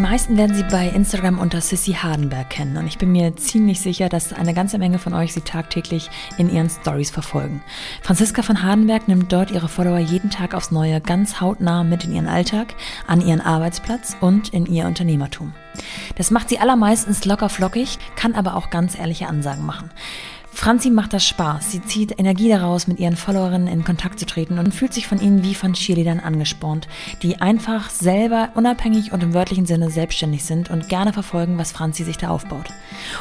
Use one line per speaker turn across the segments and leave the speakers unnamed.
meisten werden sie bei Instagram unter Sissy Hardenberg kennen und ich bin mir ziemlich sicher, dass eine ganze Menge von euch sie tagtäglich in ihren Stories verfolgen. Franziska von Hardenberg nimmt dort ihre Follower jeden Tag aufs Neue ganz hautnah mit in ihren Alltag, an ihren Arbeitsplatz und in ihr Unternehmertum. Das macht sie allermeistens locker flockig, kann aber auch ganz ehrliche Ansagen machen. Franzi macht das Spaß. Sie zieht Energie daraus, mit ihren Followerinnen in Kontakt zu treten und fühlt sich von ihnen wie von Cheerleadern angespornt, die einfach selber unabhängig und im wörtlichen Sinne selbstständig sind und gerne verfolgen, was Franzi sich da aufbaut.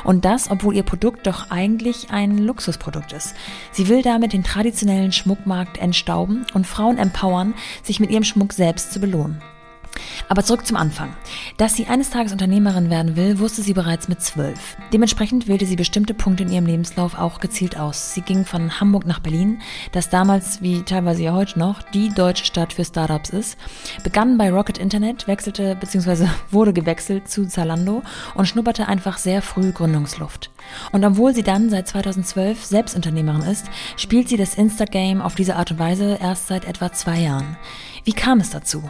Und das, obwohl ihr Produkt doch eigentlich ein Luxusprodukt ist. Sie will damit den traditionellen Schmuckmarkt entstauben und Frauen empowern, sich mit ihrem Schmuck selbst zu belohnen. Aber zurück zum Anfang. Dass sie eines Tages Unternehmerin werden will, wusste sie bereits mit zwölf. Dementsprechend wählte sie bestimmte Punkte in ihrem Lebenslauf auch gezielt aus. Sie ging von Hamburg nach Berlin, das damals, wie teilweise ja heute noch, die deutsche Stadt für Startups ist, begann bei Rocket Internet, wechselte bzw. wurde gewechselt zu Zalando und schnupperte einfach sehr früh Gründungsluft. Und obwohl sie dann seit 2012 Selbstunternehmerin ist, spielt sie das Insta-Game auf diese Art und Weise erst seit etwa zwei Jahren. Wie kam es dazu?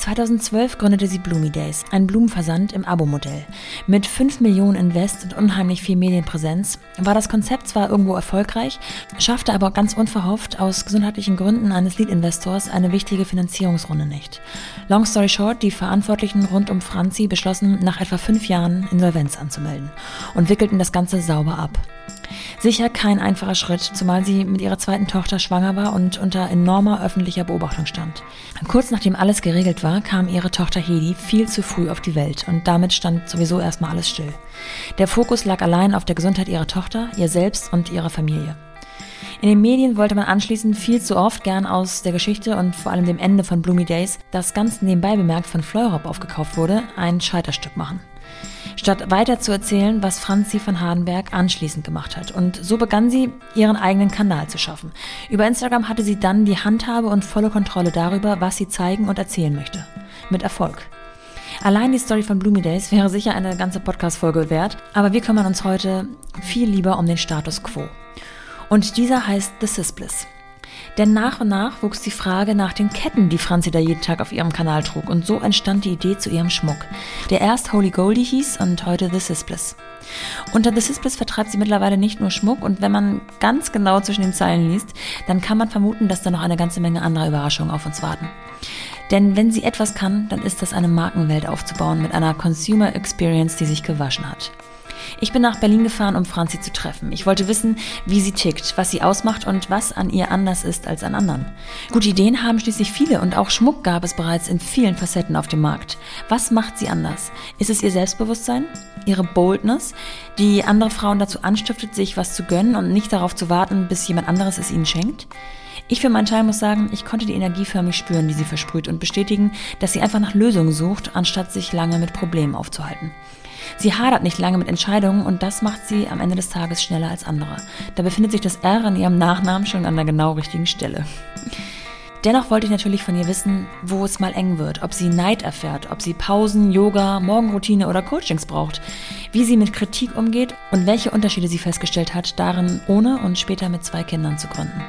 2012 gründete sie Bloomy Days, ein Blumenversand im Abo-Modell. Mit 5 Millionen Invest und unheimlich viel Medienpräsenz war das Konzept zwar irgendwo erfolgreich, schaffte aber ganz unverhofft aus gesundheitlichen Gründen eines Lead-Investors eine wichtige Finanzierungsrunde nicht. Long story short, die Verantwortlichen rund um Franzi beschlossen, nach etwa fünf Jahren Insolvenz anzumelden und wickelten das Ganze sauber ab. Sicher kein einfacher Schritt, zumal sie mit ihrer zweiten Tochter schwanger war und unter enormer öffentlicher Beobachtung stand. Kurz nachdem alles geregelt war, kam ihre Tochter Hedi viel zu früh auf die Welt und damit stand sowieso erstmal alles still. Der Fokus lag allein auf der Gesundheit ihrer Tochter, ihr selbst und ihrer Familie. In den Medien wollte man anschließend viel zu oft gern aus der Geschichte und vor allem dem Ende von Bloomy Days, das ganz nebenbei bemerkt von Fleurop aufgekauft wurde, ein Scheiterstück machen statt weiter zu erzählen, was Franzi von Hardenberg anschließend gemacht hat. Und so begann sie, ihren eigenen Kanal zu schaffen. Über Instagram hatte sie dann die Handhabe und volle Kontrolle darüber, was sie zeigen und erzählen möchte. Mit Erfolg. Allein die Story von Bloomy Days wäre sicher eine ganze Podcast-Folge wert, aber wir kümmern uns heute viel lieber um den Status quo. Und dieser heißt The Sisbliss. Denn nach und nach wuchs die Frage nach den Ketten, die Franzi da jeden Tag auf ihrem Kanal trug. Und so entstand die Idee zu ihrem Schmuck, der erst Holy Goldie hieß und heute The Sisbliss. Unter The Sisbliss vertreibt sie mittlerweile nicht nur Schmuck und wenn man ganz genau zwischen den Zeilen liest, dann kann man vermuten, dass da noch eine ganze Menge anderer Überraschungen auf uns warten. Denn wenn sie etwas kann, dann ist das eine Markenwelt aufzubauen mit einer Consumer Experience, die sich gewaschen hat. Ich bin nach Berlin gefahren, um Franzi zu treffen. Ich wollte wissen, wie sie tickt, was sie ausmacht und was an ihr anders ist als an anderen. Gute Ideen haben schließlich viele und auch Schmuck gab es bereits in vielen Facetten auf dem Markt. Was macht sie anders? Ist es ihr Selbstbewusstsein? Ihre Boldness, die andere Frauen dazu anstiftet, sich was zu gönnen und nicht darauf zu warten, bis jemand anderes es ihnen schenkt? Ich für meinen Teil muss sagen, ich konnte die Energie förmlich spüren, die sie versprüht und bestätigen, dass sie einfach nach Lösungen sucht, anstatt sich lange mit Problemen aufzuhalten. Sie hadert nicht lange mit Entscheidungen und das macht sie am Ende des Tages schneller als andere. Da befindet sich das R in ihrem Nachnamen schon an der genau richtigen Stelle. Dennoch wollte ich natürlich von ihr wissen, wo es mal eng wird, ob sie Neid erfährt, ob sie Pausen, Yoga, Morgenroutine oder Coachings braucht, wie sie mit Kritik umgeht und welche Unterschiede sie festgestellt hat, darin ohne und später mit zwei Kindern zu gründen.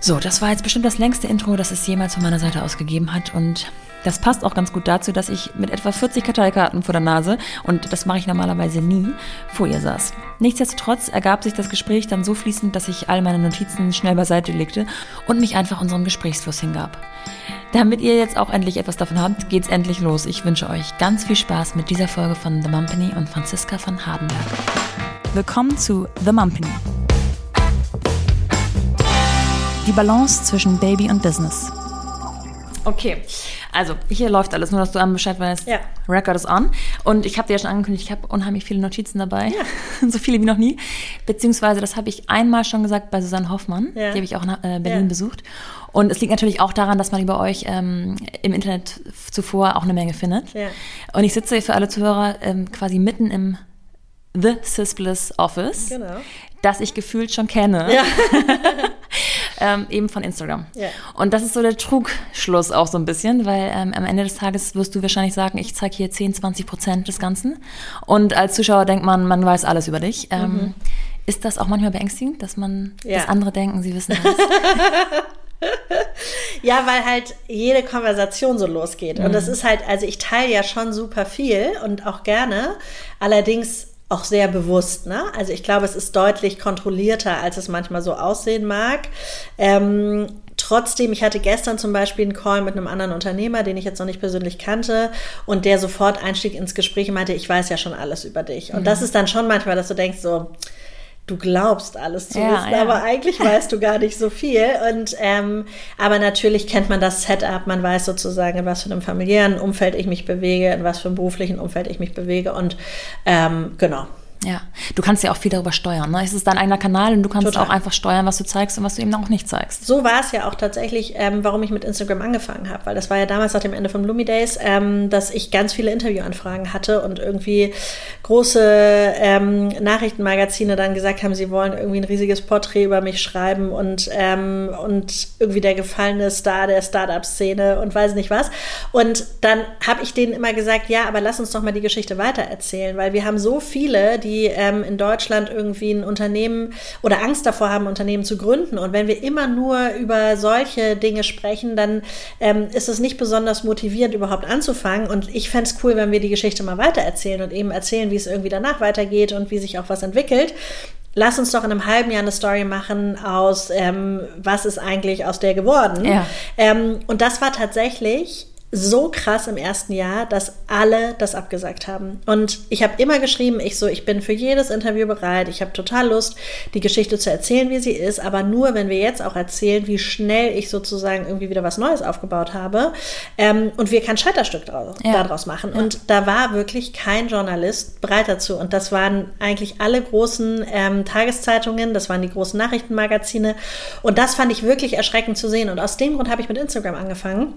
So, das war jetzt bestimmt das längste Intro, das es jemals von meiner Seite aus gegeben hat und das passt auch ganz gut dazu, dass ich mit etwa 40 Karteikarten vor der Nase, und das mache ich normalerweise nie, vor ihr saß. Nichtsdestotrotz ergab sich das Gespräch dann so fließend, dass ich all meine Notizen schnell beiseite legte und mich einfach unserem Gesprächsfluss hingab. Damit ihr jetzt auch endlich etwas davon habt, geht's endlich los. Ich wünsche euch ganz viel Spaß mit dieser Folge von The Mumpany und Franziska von Hardenberg. Willkommen zu The Mumpany. Die Balance zwischen Baby und Business. Okay, also hier läuft alles, nur dass du am Bescheid weißt. Ja. Record is on. Und ich habe dir ja schon angekündigt, ich habe unheimlich viele Notizen dabei. Ja. so viele wie noch nie. Beziehungsweise, das habe ich einmal schon gesagt bei Susanne Hoffmann. Ja. Die habe ich auch in äh, Berlin ja. besucht. Und es liegt natürlich auch daran, dass man über euch ähm, im Internet zuvor auch eine Menge findet. Ja. Und ich sitze für alle Zuhörer ähm, quasi mitten im The Sisbliss Office, genau. das ich gefühlt schon kenne. Ja. ähm, eben von Instagram. Ja. Und das ist so der Trugschluss auch so ein bisschen, weil ähm, am Ende des Tages wirst du wahrscheinlich sagen, ich zeige hier 10, 20 Prozent des Ganzen. Und als Zuschauer denkt man, man weiß alles über dich. Ähm, mhm. Ist das auch manchmal beängstigend, dass man, ja. dass andere denken, sie wissen alles?
Ja, weil halt jede Konversation so losgeht. Mhm. Und das ist halt, also ich teile ja schon super viel und auch gerne. Allerdings auch sehr bewusst. Ne? Also ich glaube, es ist deutlich kontrollierter, als es manchmal so aussehen mag. Ähm, trotzdem, ich hatte gestern zum Beispiel einen Call mit einem anderen Unternehmer, den ich jetzt noch nicht persönlich kannte, und der sofort einstieg ins Gespräch und meinte, ich weiß ja schon alles über dich. Und mhm. das ist dann schon manchmal, dass du denkst so, du glaubst alles zu ja, wissen, ja. aber eigentlich weißt du gar nicht so viel. Und ähm, aber natürlich kennt man das Setup, man weiß sozusagen, in was für einem familiären Umfeld ich mich bewege, in was für einem beruflichen Umfeld ich mich bewege. Und ähm, genau,
ja, du kannst ja auch viel darüber steuern. Ne? Es ist dein eigener Kanal und du kannst Total. auch einfach steuern, was du zeigst und was du eben auch nicht zeigst.
So war es ja auch tatsächlich, ähm, warum ich mit Instagram angefangen habe, weil das war ja damals nach dem Ende von Bloomy Days, ähm, dass ich ganz viele Interviewanfragen hatte und irgendwie große ähm, Nachrichtenmagazine dann gesagt haben, sie wollen irgendwie ein riesiges Porträt über mich schreiben und, ähm, und irgendwie der gefallene Star der Startup-Szene und weiß nicht was. Und dann habe ich denen immer gesagt, ja, aber lass uns doch mal die Geschichte weitererzählen, weil wir haben so viele, die die ähm, in Deutschland irgendwie ein Unternehmen oder Angst davor haben, Unternehmen zu gründen. Und wenn wir immer nur über solche Dinge sprechen, dann ähm, ist es nicht besonders motivierend, überhaupt anzufangen. Und ich fände es cool, wenn wir die Geschichte mal weitererzählen und eben erzählen, wie es irgendwie danach weitergeht und wie sich auch was entwickelt. Lass uns doch in einem halben Jahr eine Story machen aus, ähm, was ist eigentlich aus der geworden. Ja. Ähm, und das war tatsächlich so krass im ersten Jahr, dass alle das abgesagt haben. Und ich habe immer geschrieben, ich so, ich bin für jedes Interview bereit, ich habe total Lust, die Geschichte zu erzählen, wie sie ist, aber nur, wenn wir jetzt auch erzählen, wie schnell ich sozusagen irgendwie wieder was Neues aufgebaut habe ähm, und wir kein Scheiterstück draus, ja. daraus machen. Ja. Und da war wirklich kein Journalist bereit dazu. Und das waren eigentlich alle großen ähm, Tageszeitungen, das waren die großen Nachrichtenmagazine. Und das fand ich wirklich erschreckend zu sehen. Und aus dem Grund habe ich mit Instagram angefangen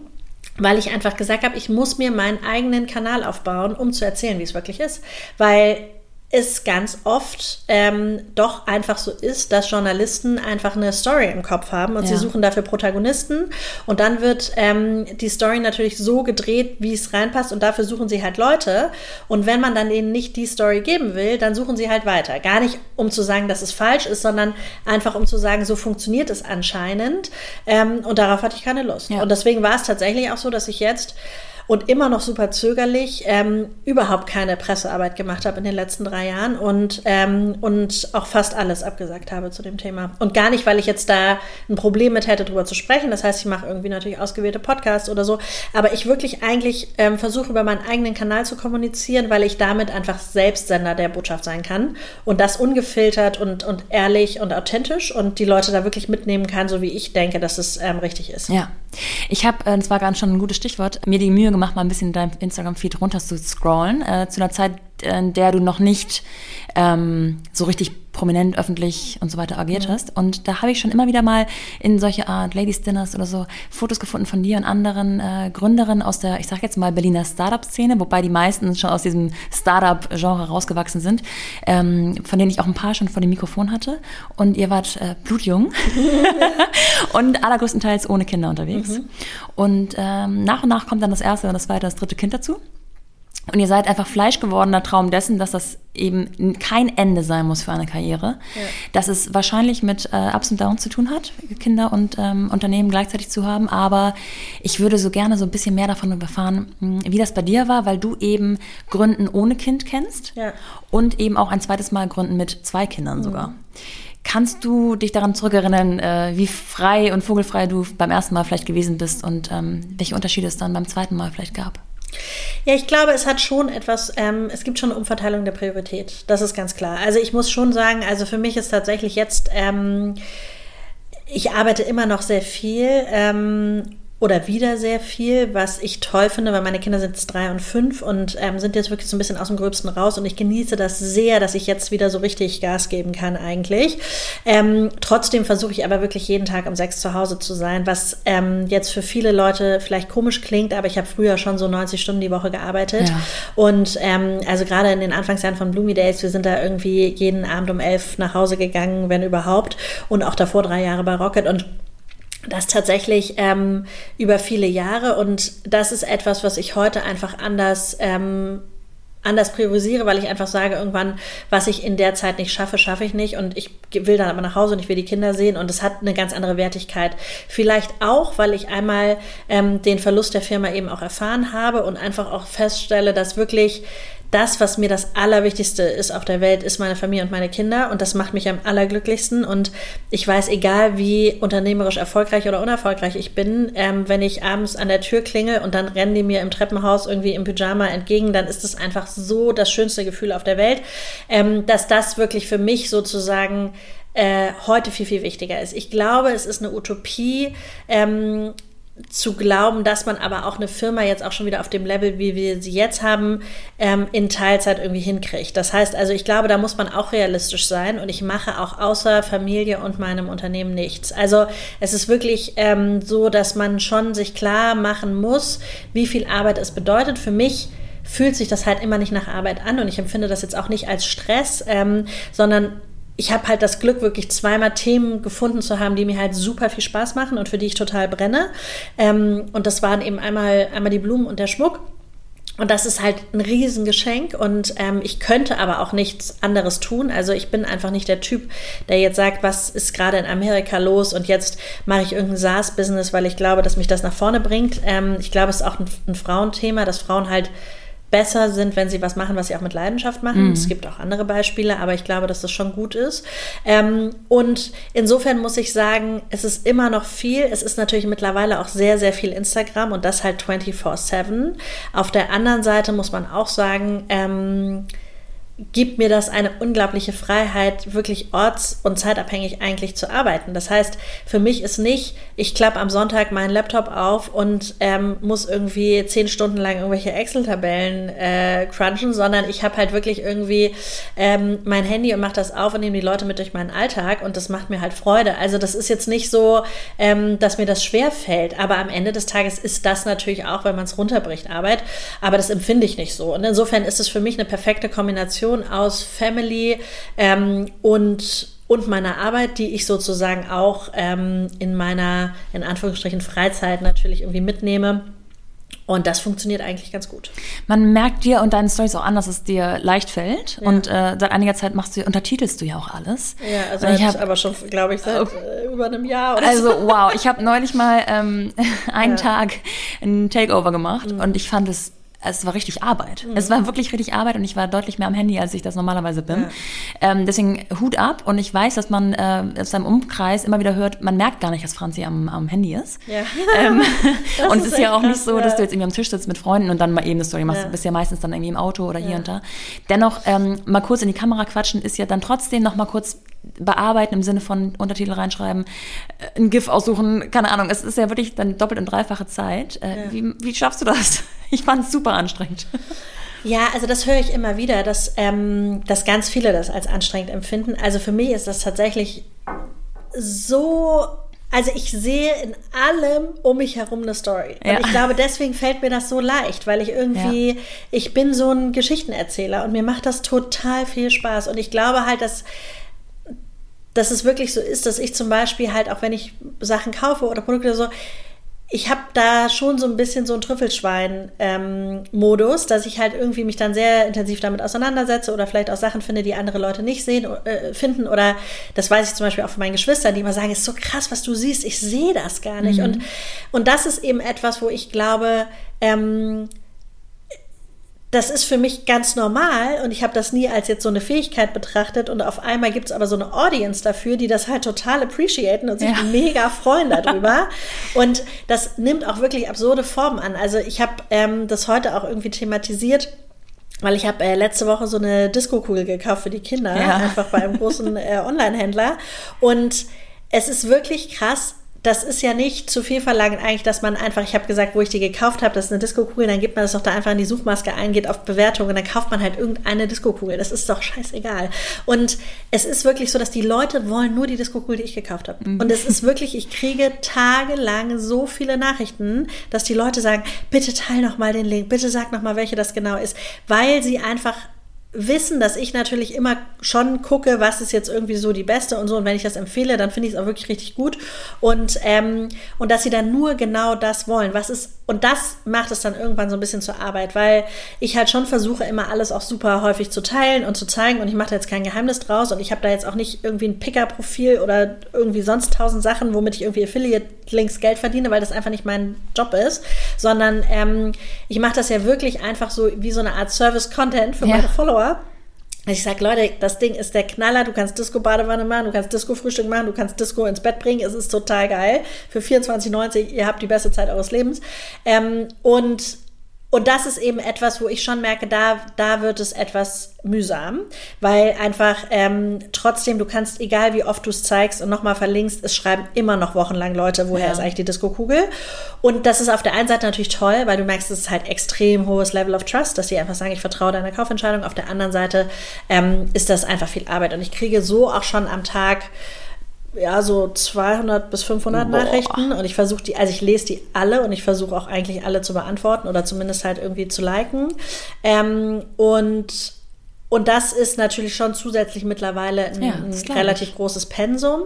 weil ich einfach gesagt habe, ich muss mir meinen eigenen Kanal aufbauen, um zu erzählen, wie es wirklich ist. Weil es ganz oft ähm, doch einfach so ist, dass Journalisten einfach eine Story im Kopf haben und ja. sie suchen dafür Protagonisten und dann wird ähm, die Story natürlich so gedreht, wie es reinpasst und dafür suchen sie halt Leute und wenn man dann ihnen nicht die Story geben will, dann suchen sie halt weiter. Gar nicht, um zu sagen, dass es falsch ist, sondern einfach, um zu sagen, so funktioniert es anscheinend ähm, und darauf hatte ich keine Lust. Ja. Und deswegen war es tatsächlich auch so, dass ich jetzt und immer noch super zögerlich, ähm, überhaupt keine Pressearbeit gemacht habe in den letzten drei Jahren und, ähm, und auch fast alles abgesagt habe zu dem Thema. Und gar nicht, weil ich jetzt da ein Problem mit hätte, darüber zu sprechen. Das heißt, ich mache irgendwie natürlich ausgewählte Podcasts oder so. Aber ich wirklich eigentlich ähm, versuche, über meinen eigenen Kanal zu kommunizieren, weil ich damit einfach Selbstsender der Botschaft sein kann. Und das ungefiltert und, und ehrlich und authentisch und die Leute da wirklich mitnehmen kann, so wie ich denke, dass es ähm, richtig ist.
Ja. Ich habe, äh, das war gerade schon ein gutes Stichwort, mir die Mühe gemacht, mal ein bisschen dein Instagram-Feed runter zu scrollen, äh, zu einer Zeit, in der du noch nicht ähm, so richtig prominent öffentlich und so weiter agiert mhm. hast. Und da habe ich schon immer wieder mal in solche Art Ladies Dinners oder so Fotos gefunden von dir und anderen äh, Gründerinnen aus der, ich sage jetzt mal, Berliner Startup-Szene, wobei die meisten schon aus diesem Startup-Genre rausgewachsen sind, ähm, von denen ich auch ein paar schon vor dem Mikrofon hatte. Und ihr wart äh, blutjung und allergrößtenteils ohne Kinder unterwegs. Mhm. Und ähm, nach und nach kommt dann das erste und das zweite, das dritte Kind dazu. Und ihr seid einfach fleischgewordener Traum dessen, dass das eben kein Ende sein muss für eine Karriere. Ja. Dass es wahrscheinlich mit äh, Ups und Downs zu tun hat, Kinder und ähm, Unternehmen gleichzeitig zu haben. Aber ich würde so gerne so ein bisschen mehr davon erfahren, hm, wie das bei dir war, weil du eben Gründen ohne Kind kennst ja. und eben auch ein zweites Mal Gründen mit zwei Kindern mhm. sogar. Kannst du dich daran zurückerinnern, äh, wie frei und vogelfrei du beim ersten Mal vielleicht gewesen bist und ähm, welche Unterschiede es dann beim zweiten Mal vielleicht gab?
Ja, ich glaube, es hat schon etwas, ähm, es gibt schon eine Umverteilung der Priorität. Das ist ganz klar. Also ich muss schon sagen, also für mich ist tatsächlich jetzt, ähm, ich arbeite immer noch sehr viel. Ähm, oder wieder sehr viel, was ich toll finde, weil meine Kinder sind jetzt drei und fünf und ähm, sind jetzt wirklich so ein bisschen aus dem Gröbsten raus und ich genieße das sehr, dass ich jetzt wieder so richtig Gas geben kann eigentlich. Ähm, trotzdem versuche ich aber wirklich jeden Tag um sechs zu Hause zu sein, was ähm, jetzt für viele Leute vielleicht komisch klingt, aber ich habe früher schon so 90 Stunden die Woche gearbeitet ja. und ähm, also gerade in den Anfangsjahren von Bloomy Days, wir sind da irgendwie jeden Abend um elf nach Hause gegangen, wenn überhaupt und auch davor drei Jahre bei Rocket und das tatsächlich ähm, über viele Jahre. Und das ist etwas, was ich heute einfach anders ähm, anders priorisiere, weil ich einfach sage, irgendwann, was ich in der Zeit nicht schaffe, schaffe ich nicht. Und ich will dann aber nach Hause und ich will die Kinder sehen. Und es hat eine ganz andere Wertigkeit. Vielleicht auch, weil ich einmal ähm, den Verlust der Firma eben auch erfahren habe und einfach auch feststelle, dass wirklich das, was mir das Allerwichtigste ist auf der Welt, ist meine Familie und meine Kinder. Und das macht mich am allerglücklichsten. Und ich weiß, egal wie unternehmerisch erfolgreich oder unerfolgreich ich bin, ähm, wenn ich abends an der Tür klinge und dann rennen die mir im Treppenhaus irgendwie im Pyjama entgegen, dann ist es einfach so das schönste Gefühl auf der Welt, ähm, dass das wirklich für mich sozusagen äh, heute viel, viel wichtiger ist. Ich glaube, es ist eine Utopie, ähm, zu glauben, dass man aber auch eine Firma jetzt auch schon wieder auf dem Level, wie wir sie jetzt haben, ähm, in Teilzeit irgendwie hinkriegt. Das heißt also, ich glaube, da muss man auch realistisch sein und ich mache auch außer Familie und meinem Unternehmen nichts. Also es ist wirklich ähm, so, dass man schon sich klar machen muss, wie viel Arbeit es bedeutet. Für mich fühlt sich das halt immer nicht nach Arbeit an und ich empfinde das jetzt auch nicht als Stress, ähm, sondern ich habe halt das Glück, wirklich zweimal Themen gefunden zu haben, die mir halt super viel Spaß machen und für die ich total brenne. Ähm, und das waren eben einmal, einmal die Blumen und der Schmuck. Und das ist halt ein Riesengeschenk und ähm, ich könnte aber auch nichts anderes tun. Also ich bin einfach nicht der Typ, der jetzt sagt, was ist gerade in Amerika los und jetzt mache ich irgendein SaaS-Business, weil ich glaube, dass mich das nach vorne bringt. Ähm, ich glaube, es ist auch ein, ein Frauenthema, dass Frauen halt besser sind, wenn sie was machen, was sie auch mit Leidenschaft machen. Mhm. Es gibt auch andere Beispiele, aber ich glaube, dass das schon gut ist. Ähm, und insofern muss ich sagen, es ist immer noch viel. Es ist natürlich mittlerweile auch sehr, sehr viel Instagram und das halt 24-7. Auf der anderen Seite muss man auch sagen, ähm, gibt mir das eine unglaubliche Freiheit, wirklich orts- und zeitabhängig eigentlich zu arbeiten. Das heißt, für mich ist nicht, ich klappe am Sonntag meinen Laptop auf und ähm, muss irgendwie zehn Stunden lang irgendwelche Excel-Tabellen äh, crunchen, sondern ich habe halt wirklich irgendwie ähm, mein Handy und mache das auf und nehme die Leute mit durch meinen Alltag und das macht mir halt Freude. Also das ist jetzt nicht so, ähm, dass mir das schwer fällt, aber am Ende des Tages ist das natürlich auch, wenn man es runterbricht, Arbeit, aber das empfinde ich nicht so. Und insofern ist es für mich eine perfekte Kombination Kombination aus Family ähm, und und meiner Arbeit, die ich sozusagen auch ähm, in meiner, in Anführungsstrichen, Freizeit natürlich irgendwie mitnehme. Und das funktioniert eigentlich ganz gut.
Man merkt dir und deinen Stories auch an, dass es dir leicht fällt. Ja. Und äh, seit einiger Zeit machst du, untertitelst du ja auch alles.
Ja, also ich hab, aber schon, glaube ich, seit oh. äh, über einem Jahr oder
Also so. wow, ich habe neulich mal ähm, einen ja. Tag ein Takeover gemacht mhm. und ich fand es es war richtig Arbeit. Mhm. Es war wirklich richtig Arbeit und ich war deutlich mehr am Handy, als ich das normalerweise bin. Ja. Ähm, deswegen Hut ab und ich weiß, dass man äh, aus seinem Umkreis immer wieder hört, man merkt gar nicht, dass Franzi am, am Handy ist. Ja. Ähm, und es ist ja auch krass, nicht so, dass du jetzt irgendwie am Tisch sitzt mit Freunden und dann mal eben eine Story machst. Du bist ja meistens dann irgendwie im Auto oder hier und da. Dennoch, ähm, mal kurz in die Kamera quatschen ist ja dann trotzdem noch mal kurz bearbeiten im Sinne von Untertitel reinschreiben, äh, ein GIF aussuchen, keine Ahnung. Es ist ja wirklich dann doppelt und dreifache Zeit. Äh, wie, wie schaffst du das? Ich fand es super anstrengend.
Ja, also das höre ich immer wieder, dass, ähm, dass ganz viele das als anstrengend empfinden. Also für mich ist das tatsächlich so also ich sehe in allem um mich herum eine Story. Ja. Und ich glaube, deswegen fällt mir das so leicht, weil ich irgendwie, ja. ich bin so ein Geschichtenerzähler und mir macht das total viel Spaß. Und ich glaube halt, dass dass es wirklich so ist, dass ich zum Beispiel halt, auch wenn ich Sachen kaufe oder Produkte oder so, ich habe da schon so ein bisschen so einen Trüffelschwein-Modus, ähm, dass ich halt irgendwie mich dann sehr intensiv damit auseinandersetze oder vielleicht auch Sachen finde, die andere Leute nicht sehen, äh, finden. Oder das weiß ich zum Beispiel auch von meinen Geschwistern, die immer sagen, es ist so krass, was du siehst, ich sehe das gar nicht. Mhm. Und, und das ist eben etwas, wo ich glaube, ähm, das ist für mich ganz normal und ich habe das nie als jetzt so eine Fähigkeit betrachtet und auf einmal gibt es aber so eine Audience dafür, die das halt total appreciaten und sich ja. mega freuen darüber. und das nimmt auch wirklich absurde Formen an. Also ich habe ähm, das heute auch irgendwie thematisiert weil ich habe äh, letzte Woche so eine Disco-Kugel gekauft für die Kinder, ja. einfach bei einem großen äh, Online-Händler. Und es ist wirklich krass, das ist ja nicht zu viel verlangt eigentlich, dass man einfach, ich habe gesagt, wo ich die gekauft habe, das ist eine Disco-Kugel, dann gibt man das doch da einfach in die Suchmaske ein, geht auf Bewertung und dann kauft man halt irgendeine Disco-Kugel. Das ist doch scheißegal. Und es ist wirklich so, dass die Leute wollen nur die Disco-Kugel, die ich gekauft habe. Mhm. Und es ist wirklich, ich kriege tagelang so viele Nachrichten, dass die Leute sagen, bitte teil noch mal den Link, bitte sag noch mal, welche das genau ist, weil sie einfach wissen, dass ich natürlich immer schon gucke, was ist jetzt irgendwie so die beste und so. Und wenn ich das empfehle, dann finde ich es auch wirklich richtig gut. Und, ähm, und dass sie dann nur genau das wollen. Was ist, und das macht es dann irgendwann so ein bisschen zur Arbeit, weil ich halt schon versuche, immer alles auch super häufig zu teilen und zu zeigen. Und ich mache da jetzt kein Geheimnis draus. Und ich habe da jetzt auch nicht irgendwie ein Picker-Profil oder irgendwie sonst tausend Sachen, womit ich irgendwie Affiliate-Links Geld verdiene, weil das einfach nicht mein Job ist. Sondern ähm, ich mache das ja wirklich einfach so wie so eine Art Service-Content für ja. meine Follower ich sage, Leute, das Ding ist der Knaller. Du kannst Disco-Badewanne machen, du kannst Disco-Frühstück machen, du kannst Disco ins Bett bringen. Es ist total geil. Für 24,90, ihr habt die beste Zeit eures Lebens. Ähm, und und das ist eben etwas, wo ich schon merke, da, da wird es etwas mühsam, weil einfach ähm, trotzdem, du kannst, egal wie oft du es zeigst und nochmal verlinkst, es schreiben immer noch wochenlang Leute, woher ja. ist eigentlich die Disco-Kugel. Und das ist auf der einen Seite natürlich toll, weil du merkst, es ist halt extrem hohes Level of Trust, dass die einfach sagen, ich vertraue deiner Kaufentscheidung. Auf der anderen Seite ähm, ist das einfach viel Arbeit. Und ich kriege so auch schon am Tag ja, so 200 bis 500 Boah. Nachrichten und ich versuche die, also ich lese die alle und ich versuche auch eigentlich alle zu beantworten oder zumindest halt irgendwie zu liken. Ähm, und, und das ist natürlich schon zusätzlich mittlerweile ein, ja, ein relativ großes Pensum.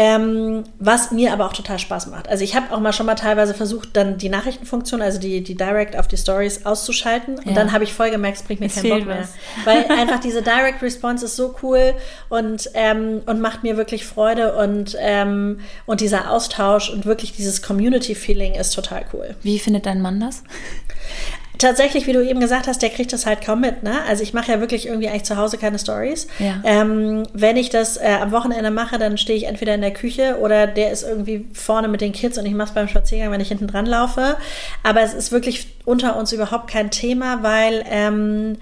Ähm, was mir aber auch total Spaß macht. Also ich habe auch mal schon mal teilweise versucht, dann die Nachrichtenfunktion, also die, die Direct auf die Stories auszuschalten. Und ja. dann habe ich voll gemerkt, es bringt mir keinen Bock mehr. Weil einfach diese Direct Response ist so cool und, ähm, und macht mir wirklich Freude und, ähm, und dieser Austausch und wirklich dieses Community-Feeling ist total cool.
Wie findet dein Mann das?
tatsächlich, wie du eben gesagt hast, der kriegt das halt kaum mit. Ne? Also ich mache ja wirklich irgendwie eigentlich zu Hause keine Stories. Ja. Ähm, wenn ich das äh, am Wochenende mache, dann stehe ich entweder in der Küche oder der ist irgendwie vorne mit den Kids und ich mache es beim Spaziergang, wenn ich hinten dran laufe. Aber es ist wirklich unter uns überhaupt kein Thema, weil ähm,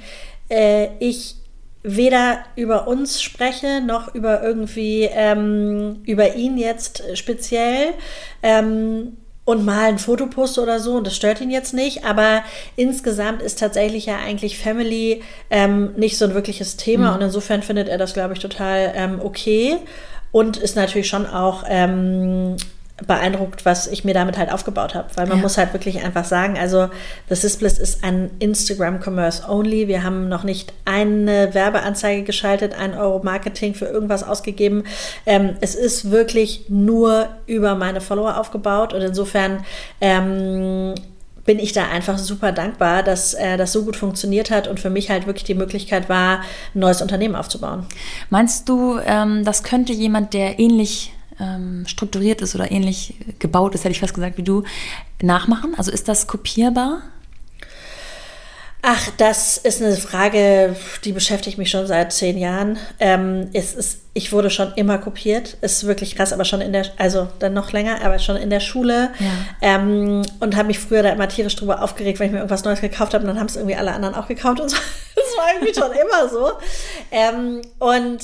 äh, ich weder über uns spreche noch über irgendwie ähm, über ihn jetzt speziell. Ähm, und mal ein Foto poste oder so und das stört ihn jetzt nicht. Aber insgesamt ist tatsächlich ja eigentlich Family ähm, nicht so ein wirkliches Thema mhm. und insofern findet er das, glaube ich, total ähm, okay und ist natürlich schon auch ähm, beeindruckt, was ich mir damit halt aufgebaut habe. Weil man ja. muss halt wirklich einfach sagen, also The Sisbliss ist ein Instagram-Commerce only. Wir haben noch nicht eine Werbeanzeige geschaltet, ein Euro Marketing für irgendwas ausgegeben. Ähm, es ist wirklich nur über meine Follower aufgebaut und insofern ähm, bin ich da einfach super dankbar, dass äh, das so gut funktioniert hat und für mich halt wirklich die Möglichkeit war, ein neues Unternehmen aufzubauen.
Meinst du, ähm, das könnte jemand, der ähnlich ähm, strukturiert ist oder ähnlich gebaut ist, hätte ich fast gesagt, wie du, nachmachen? Also ist das kopierbar?
Ach, das ist eine Frage, die beschäftigt mich schon seit zehn Jahren. Ähm, es ist, ich wurde schon immer kopiert, ist wirklich krass, aber schon in der, also dann noch länger, aber schon in der Schule. Ja. Ähm, und habe mich früher da immer tierisch drüber aufgeregt, wenn ich mir irgendwas Neues gekauft habe und dann haben es irgendwie alle anderen auch gekauft und so. Das war irgendwie schon immer so. Ähm, und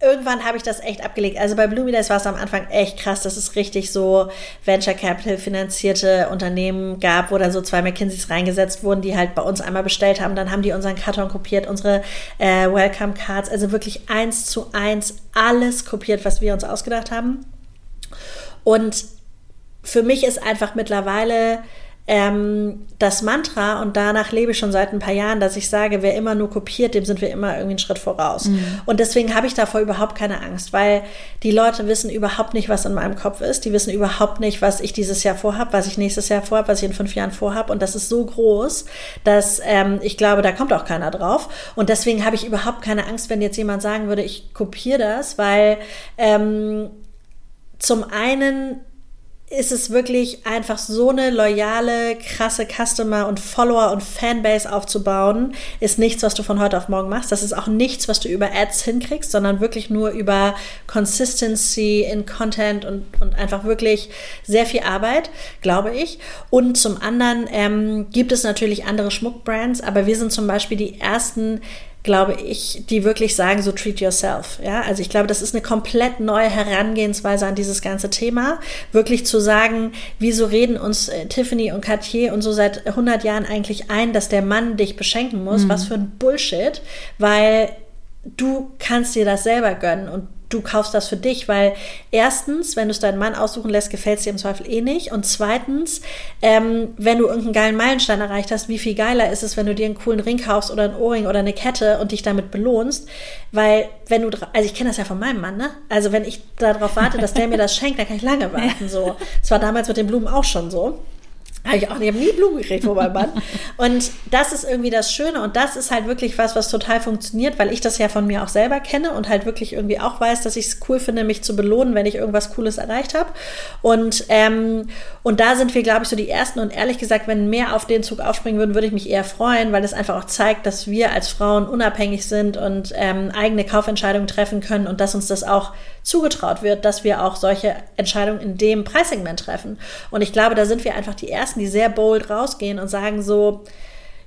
irgendwann habe ich das echt abgelegt. Also bei Days war es am Anfang echt krass, dass es richtig so Venture Capital finanzierte Unternehmen gab, wo dann so zwei McKinseys reingesetzt wurden, die halt bei uns einmal bestellt haben. Dann haben die unseren Karton kopiert, unsere äh, Welcome Cards, also wirklich eins zu eins alles kopiert, was wir uns ausgedacht haben. Und für mich ist einfach mittlerweile ähm, das Mantra, und danach lebe ich schon seit ein paar Jahren, dass ich sage, wer immer nur kopiert, dem sind wir immer irgendwie einen Schritt voraus. Mhm. Und deswegen habe ich davor überhaupt keine Angst, weil die Leute wissen überhaupt nicht, was in meinem Kopf ist. Die wissen überhaupt nicht, was ich dieses Jahr vorhabe, was ich nächstes Jahr vorhabe, was ich in fünf Jahren vorhabe. Und das ist so groß, dass ähm, ich glaube, da kommt auch keiner drauf. Und deswegen habe ich überhaupt keine Angst, wenn jetzt jemand sagen würde, ich kopiere das, weil ähm, zum einen ist es wirklich einfach so eine loyale, krasse Customer und Follower und Fanbase aufzubauen, ist nichts, was du von heute auf morgen machst. Das ist auch nichts, was du über Ads hinkriegst, sondern wirklich nur über Consistency in Content und, und einfach wirklich sehr viel Arbeit, glaube ich. Und zum anderen ähm, gibt es natürlich andere Schmuckbrands, aber wir sind zum Beispiel die ersten, glaube ich, die wirklich sagen, so treat yourself. Ja, also ich glaube, das ist eine komplett neue Herangehensweise an dieses ganze Thema. Wirklich zu sagen, wieso reden uns äh, Tiffany und Cartier und so seit 100 Jahren eigentlich ein, dass der Mann dich beschenken muss? Mhm. Was für ein Bullshit, weil du kannst dir das selber gönnen und du kaufst das für dich, weil erstens, wenn du es deinen Mann aussuchen lässt, gefällt es dir im Zweifel eh nicht. Und zweitens, ähm, wenn du irgendeinen geilen Meilenstein erreicht hast, wie viel geiler ist es, wenn du dir einen coolen Ring kaufst oder ein Ohrring oder eine Kette und dich damit belohnst. Weil wenn du, also ich kenne das ja von meinem Mann, ne? Also wenn ich darauf warte, dass der mir das schenkt, dann kann ich lange warten. So, es war damals mit den Blumen auch schon so. Habe ich auch ich habe nie Blumen gekriegt von meinem Mann. Und das ist irgendwie das Schöne und das ist halt wirklich was, was total funktioniert, weil ich das ja von mir auch selber kenne und halt wirklich irgendwie auch weiß, dass ich es cool finde, mich zu belohnen, wenn ich irgendwas Cooles erreicht habe. Und, ähm, und da sind wir, glaube ich, so die Ersten. Und ehrlich gesagt, wenn mehr auf den Zug aufspringen würden, würde ich mich eher freuen, weil es einfach auch zeigt, dass wir als Frauen unabhängig sind und ähm, eigene Kaufentscheidungen treffen können und dass uns das auch zugetraut wird, dass wir auch solche Entscheidungen in dem Preissegment treffen. Und ich glaube, da sind wir einfach die Ersten, die sehr bold rausgehen und sagen so,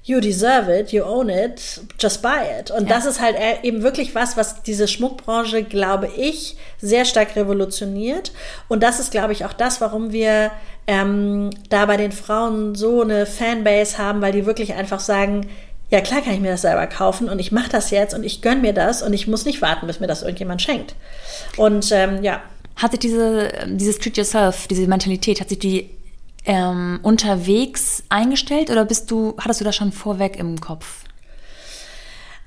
you deserve it, you own it, just buy it. Und ja. das ist halt e- eben wirklich was, was diese Schmuckbranche, glaube ich, sehr stark revolutioniert. Und das ist, glaube ich, auch das, warum wir ähm, da bei den Frauen so eine Fanbase haben, weil die wirklich einfach sagen, ja klar kann ich mir das selber kaufen und ich mache das jetzt und ich gönne mir das und ich muss nicht warten, bis mir das irgendjemand schenkt. Und ähm, ja.
Hat sich diese, dieses Treat Yourself, diese Mentalität, hat sich die ähm, unterwegs eingestellt oder bist du, hattest du das schon vorweg im Kopf?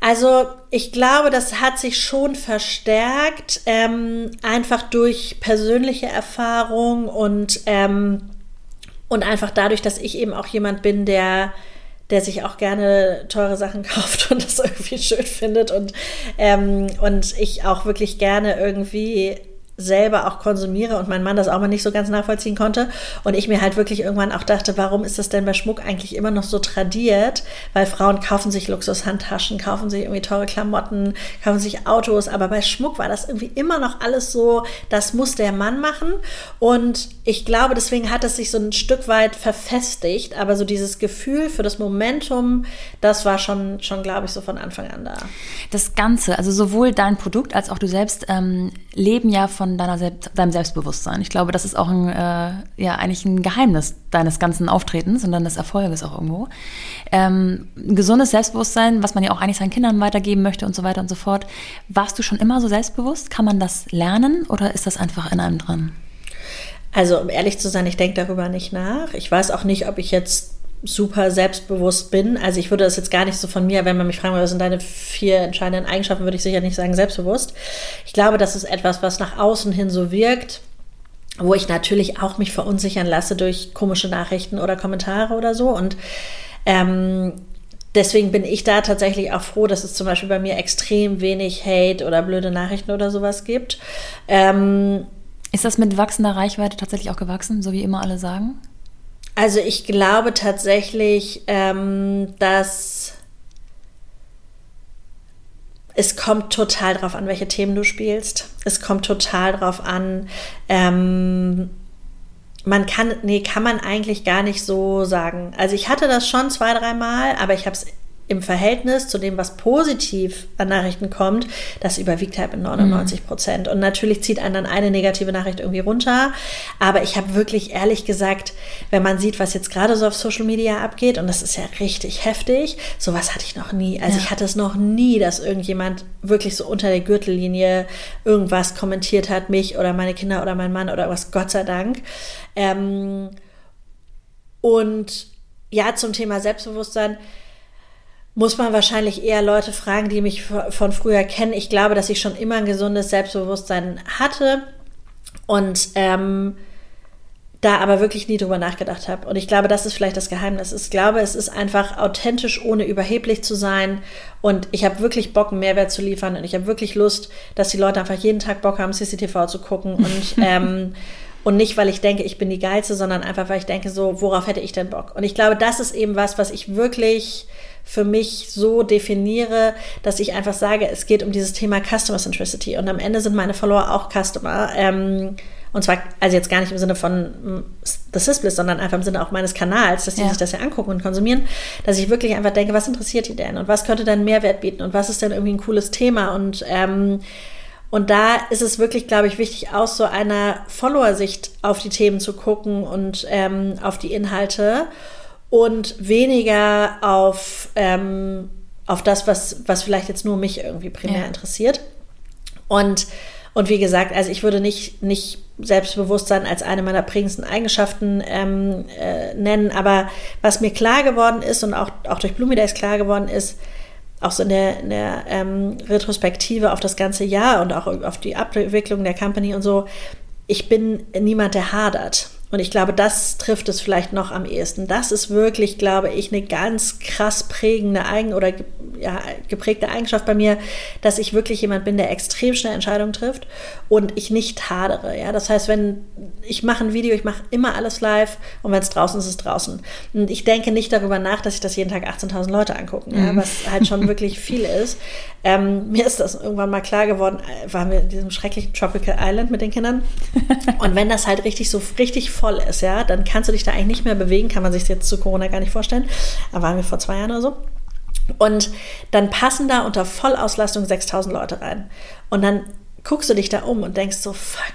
Also ich glaube, das hat sich schon verstärkt, ähm, einfach durch persönliche Erfahrung und, ähm, und einfach dadurch, dass ich eben auch jemand bin, der der sich auch gerne teure Sachen kauft und das irgendwie schön findet. Und, ähm, und ich auch wirklich gerne irgendwie selber auch konsumiere und mein Mann das auch mal nicht so ganz nachvollziehen konnte. Und ich mir halt wirklich irgendwann auch dachte, warum ist das denn bei Schmuck eigentlich immer noch so tradiert? Weil Frauen kaufen sich Luxushandtaschen, kaufen sich irgendwie teure Klamotten, kaufen sich Autos, aber bei Schmuck war das irgendwie immer noch alles so, das muss der Mann machen. Und ich glaube, deswegen hat es sich so ein Stück weit verfestigt, aber so dieses Gefühl für das Momentum, das war schon, schon glaube ich, so von Anfang an da.
Das Ganze, also sowohl dein Produkt als auch du selbst ähm, leben ja von deiner Selbst, deinem Selbstbewusstsein. Ich glaube, das ist auch ein, äh, ja, eigentlich ein Geheimnis deines ganzen Auftretens und deines Erfolges auch irgendwo. Ähm, ein gesundes Selbstbewusstsein, was man ja auch eigentlich seinen Kindern weitergeben möchte und so weiter und so fort. Warst du schon immer so selbstbewusst? Kann man das lernen oder ist das einfach in einem drin?
Also, um ehrlich zu sein, ich denke darüber nicht nach. Ich weiß auch nicht, ob ich jetzt super selbstbewusst bin. Also ich würde das jetzt gar nicht so von mir, wenn man mich fragen würde, was sind deine vier entscheidenden Eigenschaften, würde ich sicher nicht sagen selbstbewusst. Ich glaube, das ist etwas, was nach außen hin so wirkt, wo ich natürlich auch mich verunsichern lasse durch komische Nachrichten oder Kommentare oder so. Und ähm, deswegen bin ich da tatsächlich auch froh, dass es zum Beispiel bei mir extrem wenig Hate oder blöde Nachrichten oder sowas gibt. Ähm,
ist das mit wachsender Reichweite tatsächlich auch gewachsen, so wie immer alle sagen?
Also ich glaube tatsächlich, ähm, dass es kommt total drauf an, welche Themen du spielst. Es kommt total drauf an. Ähm, man kann, nee, kann man eigentlich gar nicht so sagen. Also ich hatte das schon zwei, dreimal, aber ich habe es im Verhältnis zu dem, was positiv an Nachrichten kommt, das überwiegt halt mit 99 Prozent. Und natürlich zieht einen dann eine negative Nachricht irgendwie runter. Aber ich habe wirklich ehrlich gesagt, wenn man sieht, was jetzt gerade so auf Social Media abgeht, und das ist ja richtig heftig, sowas hatte ich noch nie. Also ja. ich hatte es noch nie, dass irgendjemand wirklich so unter der Gürtellinie irgendwas kommentiert hat, mich oder meine Kinder oder mein Mann oder was, Gott sei Dank. Ähm, und ja, zum Thema Selbstbewusstsein muss man wahrscheinlich eher Leute fragen, die mich von früher kennen. Ich glaube, dass ich schon immer ein gesundes Selbstbewusstsein hatte und ähm, da aber wirklich nie drüber nachgedacht habe. Und ich glaube, das ist vielleicht das Geheimnis. Ich glaube, es ist einfach authentisch, ohne überheblich zu sein. Und ich habe wirklich Bock, einen Mehrwert zu liefern. Und ich habe wirklich Lust, dass die Leute einfach jeden Tag Bock haben, CCTV zu gucken. Und, ähm, und nicht, weil ich denke, ich bin die Geilste, sondern einfach, weil ich denke, so, worauf hätte ich denn Bock? Und ich glaube, das ist eben was, was ich wirklich für mich so definiere, dass ich einfach sage, es geht um dieses Thema Customer Centricity. Und am Ende sind meine Follower auch Customer. Ähm, und zwar, also jetzt gar nicht im Sinne von mm, The Sisbliss, sondern einfach im Sinne auch meines Kanals, dass die ja. sich das ja angucken und konsumieren, dass ich wirklich einfach denke, was interessiert die denn? Und was könnte denn Mehrwert bieten? Und was ist denn irgendwie ein cooles Thema? Und ähm, und da ist es wirklich, glaube ich, wichtig, aus so einer Follower-Sicht auf die Themen zu gucken und ähm, auf die Inhalte und weniger auf, ähm, auf das, was, was vielleicht jetzt nur mich irgendwie primär ja. interessiert. Und, Und wie gesagt, also ich würde nicht, nicht Selbstbewusstsein als eine meiner prägendsten Eigenschaften ähm, äh, nennen, aber was mir klar geworden ist und auch, auch durch Blumidays klar geworden ist, auch so in der, in der ähm, Retrospektive auf das ganze Jahr und auch auf die Abwicklung der Company und so, ich bin niemand, der hadert. Und ich glaube, das trifft es vielleicht noch am ehesten. Das ist wirklich, glaube ich, eine ganz krass prägende Eigen oder ja, geprägte Eigenschaft bei mir, dass ich wirklich jemand bin, der extrem schnell Entscheidungen trifft und ich nicht hadere. Ja, das heißt, wenn ich mache ein Video, ich mache immer alles live und wenn es draußen ist, ist es draußen. Und ich denke nicht darüber nach, dass ich das jeden Tag 18.000 Leute angucken, ja, mhm. was halt schon wirklich viel ist. Ähm, mir ist das irgendwann mal klar geworden, äh, waren wir in diesem schrecklichen Tropical Island mit den Kindern. Und wenn das halt richtig so richtig voll ist, ja, dann kannst du dich da eigentlich nicht mehr bewegen, kann man sich jetzt zu Corona gar nicht vorstellen. Da waren wir vor zwei Jahren oder so. Und dann passen da unter Vollauslastung 6000 Leute rein. Und dann guckst du dich da um und denkst so, fuck,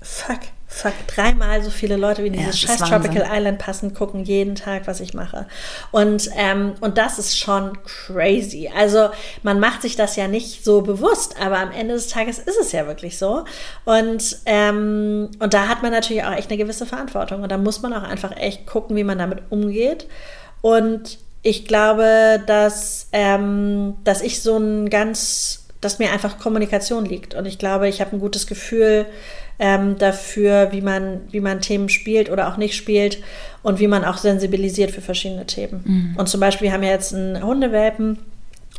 fuck, fuck, dreimal so viele Leute wie dieses ja, scheiß Tropical Island passen, gucken jeden Tag, was ich mache. Und, ähm, und das ist schon crazy. Also man macht sich das ja nicht so bewusst, aber am Ende des Tages ist es ja wirklich so. Und, ähm, und da hat man natürlich auch echt eine gewisse Verantwortung. Und da muss man auch einfach echt gucken, wie man damit umgeht. Und ich glaube, dass, ähm, dass ich so ein ganz, dass mir einfach Kommunikation liegt. Und ich glaube, ich habe ein gutes Gefühl, ähm, dafür, wie man, wie man Themen spielt oder auch nicht spielt und wie man auch sensibilisiert für verschiedene Themen. Mhm. Und zum Beispiel, wir haben ja jetzt einen Hundewelpen,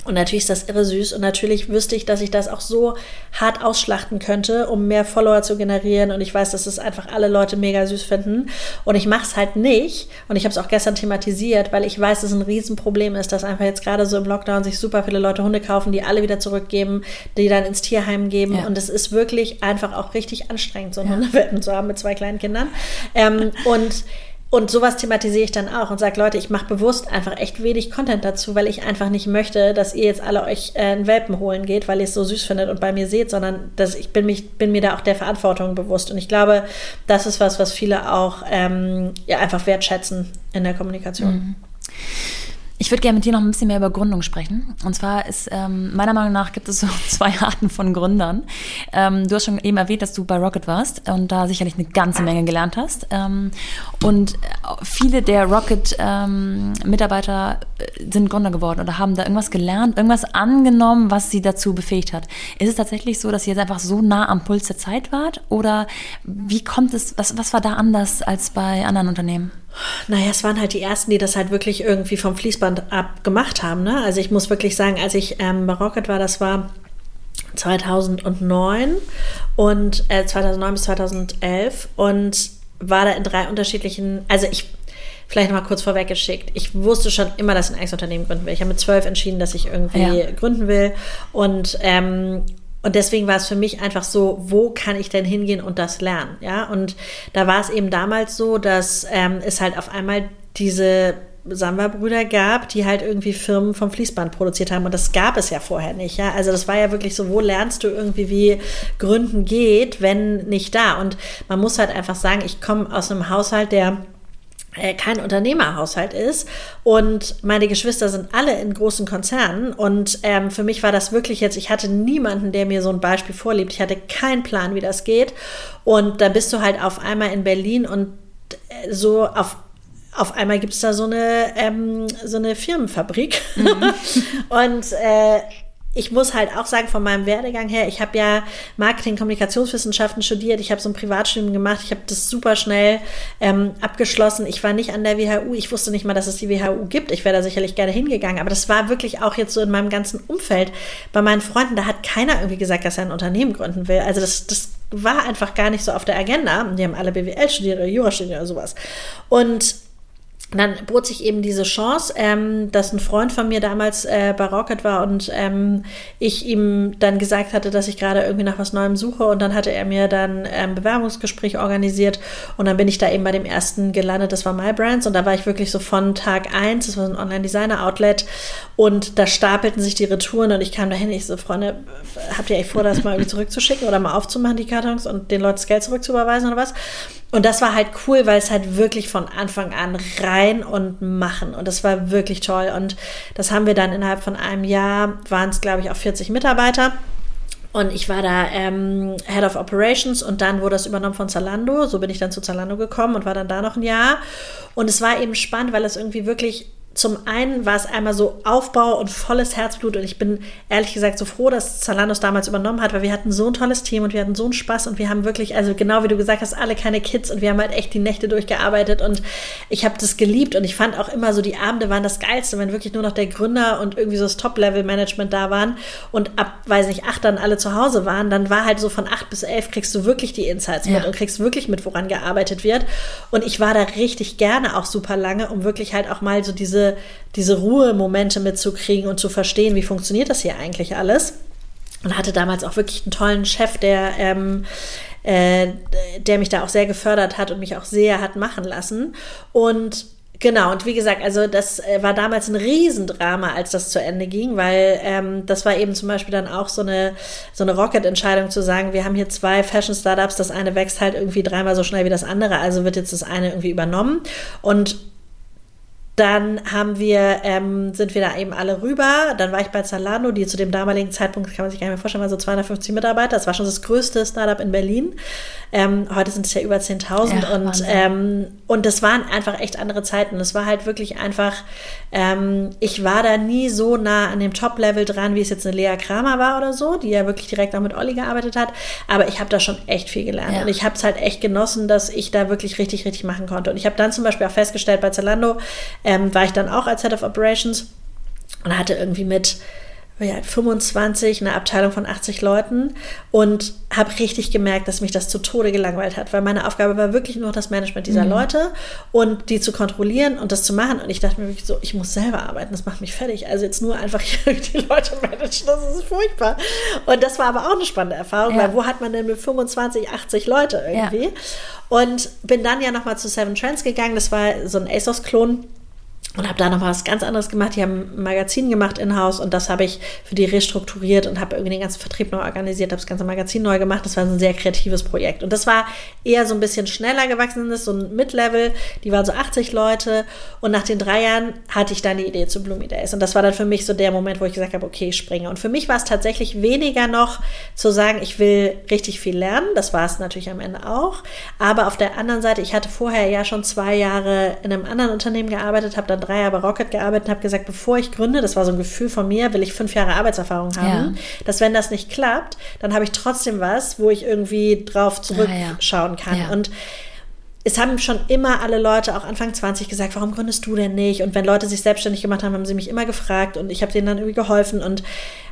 und natürlich ist das irre süß. Und natürlich wüsste ich, dass ich das auch so hart ausschlachten könnte, um mehr Follower zu generieren. Und ich weiß, dass es einfach alle Leute mega süß finden. Und ich mache es halt nicht. Und ich habe es auch gestern thematisiert, weil ich weiß, dass es ein Riesenproblem ist, dass einfach jetzt gerade so im Lockdown sich super viele Leute Hunde kaufen, die alle wieder zurückgeben, die dann ins Tierheim geben. Ja. Und es ist wirklich einfach auch richtig anstrengend, so einen ja. Hundewelpen zu haben mit zwei kleinen Kindern. Ähm, und und sowas thematisiere ich dann auch und sage, Leute, ich mache bewusst einfach echt wenig Content dazu, weil ich einfach nicht möchte, dass ihr jetzt alle euch äh, einen Welpen holen geht, weil ihr es so süß findet und bei mir seht, sondern dass ich bin, mich, bin mir da auch der Verantwortung bewusst. Und ich glaube, das ist was, was viele auch ähm, ja, einfach wertschätzen in der Kommunikation. Mhm.
Ich würde gerne mit dir noch ein bisschen mehr über Gründung sprechen. Und zwar ist, ähm, meiner Meinung nach gibt es so zwei Arten von Gründern. Ähm, du hast schon eben erwähnt, dass du bei Rocket warst und da sicherlich eine ganze Menge gelernt hast. Ähm, und viele der Rocket-Mitarbeiter ähm, äh, sind Gründer geworden oder haben da irgendwas gelernt, irgendwas angenommen, was sie dazu befähigt hat. Ist es tatsächlich so, dass ihr jetzt einfach so nah am Puls der Zeit wart? Oder wie kommt es, was, was war da anders als bei anderen Unternehmen?
Naja, es waren halt die ersten, die das halt wirklich irgendwie vom Fließband ab gemacht haben. Ne? Also ich muss wirklich sagen, als ich ähm, bei Rocket war, das war 2009 und äh, 2009 bis 2011 und war da in drei unterschiedlichen, also ich vielleicht noch mal kurz vorweggeschickt. Ich wusste schon immer, dass ich ein eigenes Unternehmen gründen will. Ich habe mit zwölf entschieden, dass ich irgendwie ja. gründen will. Und ähm, und deswegen war es für mich einfach so, wo kann ich denn hingehen und das lernen? Ja, und da war es eben damals so, dass ähm, es halt auf einmal diese Samba-Brüder gab, die halt irgendwie Firmen vom Fließband produziert haben. Und das gab es ja vorher nicht. Ja? Also das war ja wirklich so, wo lernst du irgendwie, wie Gründen geht, wenn nicht da? Und man muss halt einfach sagen, ich komme aus einem Haushalt, der kein Unternehmerhaushalt ist und meine Geschwister sind alle in großen Konzernen und ähm, für mich war das wirklich jetzt, ich hatte niemanden, der mir so ein Beispiel vorlebt, ich hatte keinen Plan, wie das geht und da bist du halt auf einmal in Berlin und äh, so auf auf einmal gibt es da so eine, ähm, so eine Firmenfabrik. Mhm. und äh, ich muss halt auch sagen, von meinem Werdegang her, ich habe ja Marketing, Kommunikationswissenschaften studiert, ich habe so ein Privatstudium gemacht, ich habe das super schnell ähm, abgeschlossen. Ich war nicht an der WHU, ich wusste nicht mal, dass es die WHU gibt. Ich wäre da sicherlich gerne hingegangen, aber das war wirklich auch jetzt so in meinem ganzen Umfeld. Bei meinen Freunden, da hat keiner irgendwie gesagt, dass er ein Unternehmen gründen will. Also das, das war einfach gar nicht so auf der Agenda. Die haben alle BWL studiert oder Jura studiert oder sowas. Und dann bot sich eben diese Chance, ähm, dass ein Freund von mir damals äh, bei Rocket war und ähm, ich ihm dann gesagt hatte, dass ich gerade irgendwie nach was Neuem suche. Und dann hatte er mir dann ein ähm, Bewerbungsgespräch organisiert. Und dann bin ich da eben bei dem ersten gelandet, das war MyBrands und da war ich wirklich so von Tag eins, das war ein Online-Designer-Outlet. Und da stapelten sich die Retouren. Und ich kam dahin, ich so, Freunde, habt ihr echt vor, das mal irgendwie zurückzuschicken oder mal aufzumachen, die Kartons und den Leuten das Geld zurückzuüberweisen oder was? Und das war halt cool, weil es halt wirklich von Anfang an rein und machen. Und das war wirklich toll. Und das haben wir dann innerhalb von einem Jahr, waren es, glaube ich, auch 40 Mitarbeiter. Und ich war da ähm, Head of Operations und dann wurde das übernommen von Zalando. So bin ich dann zu Zalando gekommen und war dann da noch ein Jahr. Und es war eben spannend, weil es irgendwie wirklich zum einen war es einmal so Aufbau und volles Herzblut und ich bin ehrlich gesagt so froh, dass Zalando es damals übernommen hat, weil wir hatten so ein tolles Team und wir hatten so einen Spaß und wir haben wirklich, also genau wie du gesagt hast, alle keine Kids und wir haben halt echt die Nächte durchgearbeitet und ich habe das geliebt und ich fand auch immer so, die Abende waren das Geilste, wenn wirklich nur noch der Gründer und irgendwie so das Top-Level-Management da waren und ab, weiß nicht, acht dann alle zu Hause waren, dann war halt so von acht bis elf kriegst du wirklich die Insights ja. mit und kriegst wirklich mit, woran gearbeitet wird und ich war da richtig gerne auch super lange, um wirklich halt auch mal so diese diese, Ruhemomente mitzukriegen und zu verstehen, wie funktioniert das hier eigentlich alles. Und hatte damals auch wirklich einen tollen Chef, der, ähm, äh, der mich da auch sehr gefördert hat und mich auch sehr hat machen lassen. Und Genau, und wie gesagt, also das äh, war damals ein Riesendrama, als das zu Ende ging, weil ähm, das war eben zum Beispiel dann auch so eine, so eine Rocket-Entscheidung zu sagen, wir haben hier zwei Fashion-Startups, das eine wächst halt irgendwie dreimal so schnell wie das andere, also wird jetzt das eine irgendwie übernommen. Und dann haben wir, ähm, sind wir da eben alle rüber. Dann war ich bei Zalando, die zu dem damaligen Zeitpunkt, kann man sich gar nicht mehr vorstellen, war so 250 Mitarbeiter. Das war schon das größte Startup in Berlin. Ähm, heute sind es ja über 10.000 ja, und, ähm, und das waren einfach echt andere Zeiten. Es war halt wirklich einfach, ähm, ich war da nie so nah an dem Top-Level dran, wie es jetzt eine Lea Kramer war oder so, die ja wirklich direkt auch mit Olli gearbeitet hat. Aber ich habe da schon echt viel gelernt ja. und ich habe es halt echt genossen, dass ich da wirklich richtig, richtig machen konnte. Und ich habe dann zum Beispiel auch festgestellt bei Zalando, ähm, war ich dann auch als Head of Operations und hatte irgendwie mit ja, 25, eine Abteilung von 80 Leuten und habe richtig gemerkt, dass mich das zu Tode gelangweilt hat, weil meine Aufgabe war wirklich nur das Management dieser mhm. Leute und die zu kontrollieren und das zu machen. Und ich dachte mir wirklich so, ich muss selber arbeiten, das macht mich fertig. Also jetzt nur einfach die Leute managen, das ist furchtbar. Und das war aber auch eine spannende Erfahrung, ja. weil wo hat man denn mit 25, 80 Leute irgendwie? Ja. Und bin dann ja nochmal zu Seven Trends gegangen, das war so ein ASOS-Klon und habe da noch was ganz anderes gemacht. Die haben ein Magazin gemacht in-house und das habe ich für die restrukturiert und habe irgendwie den ganzen Vertrieb neu organisiert, habe das ganze Magazin neu gemacht. Das war ein sehr kreatives Projekt. Und das war eher so ein bisschen schneller gewachsenes, so ein Mid-Level. Die waren so 80 Leute. Und nach den drei Jahren hatte ich dann die Idee zu Bloomy Days. Und das war dann für mich so der Moment, wo ich gesagt habe, okay, ich springe. Und für mich war es tatsächlich weniger noch zu sagen, ich will richtig viel lernen. Das war es natürlich am Ende auch. Aber auf der anderen Seite, ich hatte vorher ja schon zwei Jahre in einem anderen Unternehmen gearbeitet, habe dann drei Jahre bei Rocket gearbeitet und habe gesagt, bevor ich gründe, das war so ein Gefühl von mir, will ich fünf Jahre Arbeitserfahrung haben, ja. dass wenn das nicht klappt, dann habe ich trotzdem was, wo ich irgendwie drauf zurückschauen kann. Ja, ja. Und es haben schon immer alle Leute, auch Anfang 20, gesagt, warum gründest du denn nicht? Und wenn Leute sich selbstständig gemacht haben, haben sie mich immer gefragt und ich habe denen dann irgendwie geholfen und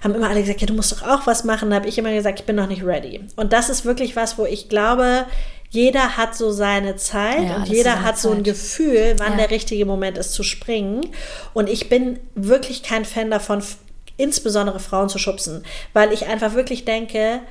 haben immer alle gesagt, ja, du musst doch auch was machen. Da habe ich immer gesagt, ich bin noch nicht ready. Und das ist wirklich was, wo ich glaube, jeder hat so seine Zeit ja, und jeder hat so ein Gefühl, wann ja. der richtige Moment ist zu springen. Und ich bin wirklich kein Fan davon, insbesondere Frauen zu schubsen, weil ich einfach wirklich denke,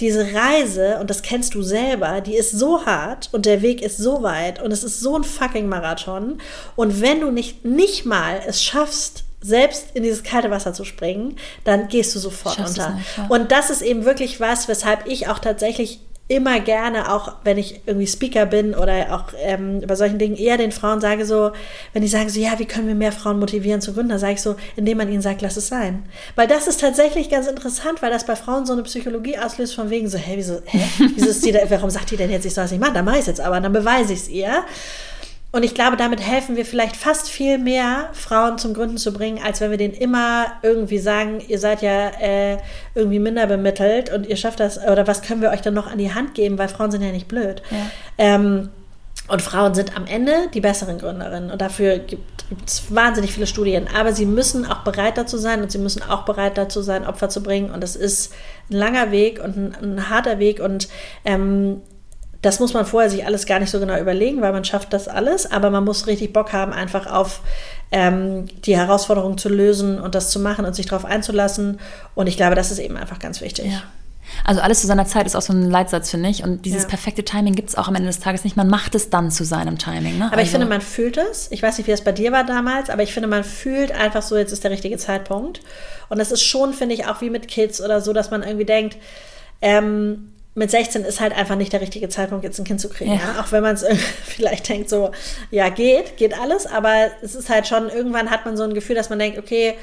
diese Reise, und das kennst du selber, die ist so hart und der Weg ist so weit und es ist so ein fucking Marathon. Und wenn du nicht, nicht mal es schaffst, selbst in dieses kalte Wasser zu springen, dann gehst du sofort Schaffst unter. Nicht, ja. Und das ist eben wirklich was, weshalb ich auch tatsächlich immer gerne, auch wenn ich irgendwie Speaker bin oder auch ähm, bei solchen Dingen, eher den Frauen sage so, wenn die sagen so, ja, wie können wir mehr Frauen motivieren zu gründen, dann sage ich so, indem man ihnen sagt, lass es sein. Weil das ist tatsächlich ganz interessant, weil das bei Frauen so eine Psychologie auslöst von wegen so, hä, wieso, hä, wieso ist die da, warum sagt die denn jetzt, ich soll das nicht machen, dann mache ich es jetzt aber, dann beweise ich es ihr. Und ich glaube, damit helfen wir vielleicht fast viel mehr, Frauen zum Gründen zu bringen, als wenn wir denen immer irgendwie sagen, ihr seid ja äh, irgendwie minder bemittelt und ihr schafft das, oder was können wir euch dann noch an die Hand geben, weil Frauen sind ja nicht blöd. Ja. Ähm, und Frauen sind am Ende die besseren Gründerinnen. Und dafür gibt es wahnsinnig viele Studien. Aber sie müssen auch bereit dazu sein und sie müssen auch bereit dazu sein, Opfer zu bringen. Und das ist ein langer Weg und ein, ein harter Weg. Und ähm, das muss man vorher sich alles gar nicht so genau überlegen, weil man schafft das alles, aber man muss richtig Bock haben, einfach auf ähm, die Herausforderung zu lösen und das zu machen und sich darauf einzulassen. Und ich glaube, das ist eben einfach ganz wichtig.
Ja. Also alles zu seiner Zeit ist auch so ein Leitsatz, finde ich. Und dieses ja. perfekte Timing gibt es auch am Ende des Tages nicht. Man macht es dann zu seinem Timing. Ne?
Aber also. ich finde, man fühlt es. Ich weiß nicht, wie das bei dir war damals, aber ich finde, man fühlt einfach so, jetzt ist der richtige Zeitpunkt. Und das ist schon, finde ich, auch wie mit Kids oder so, dass man irgendwie denkt, ähm, mit 16 ist halt einfach nicht der richtige Zeitpunkt, jetzt ein Kind zu kriegen. Ja. Ja? Auch wenn man es vielleicht denkt, so, ja, geht, geht alles, aber es ist halt schon, irgendwann hat man so ein Gefühl, dass man denkt, okay,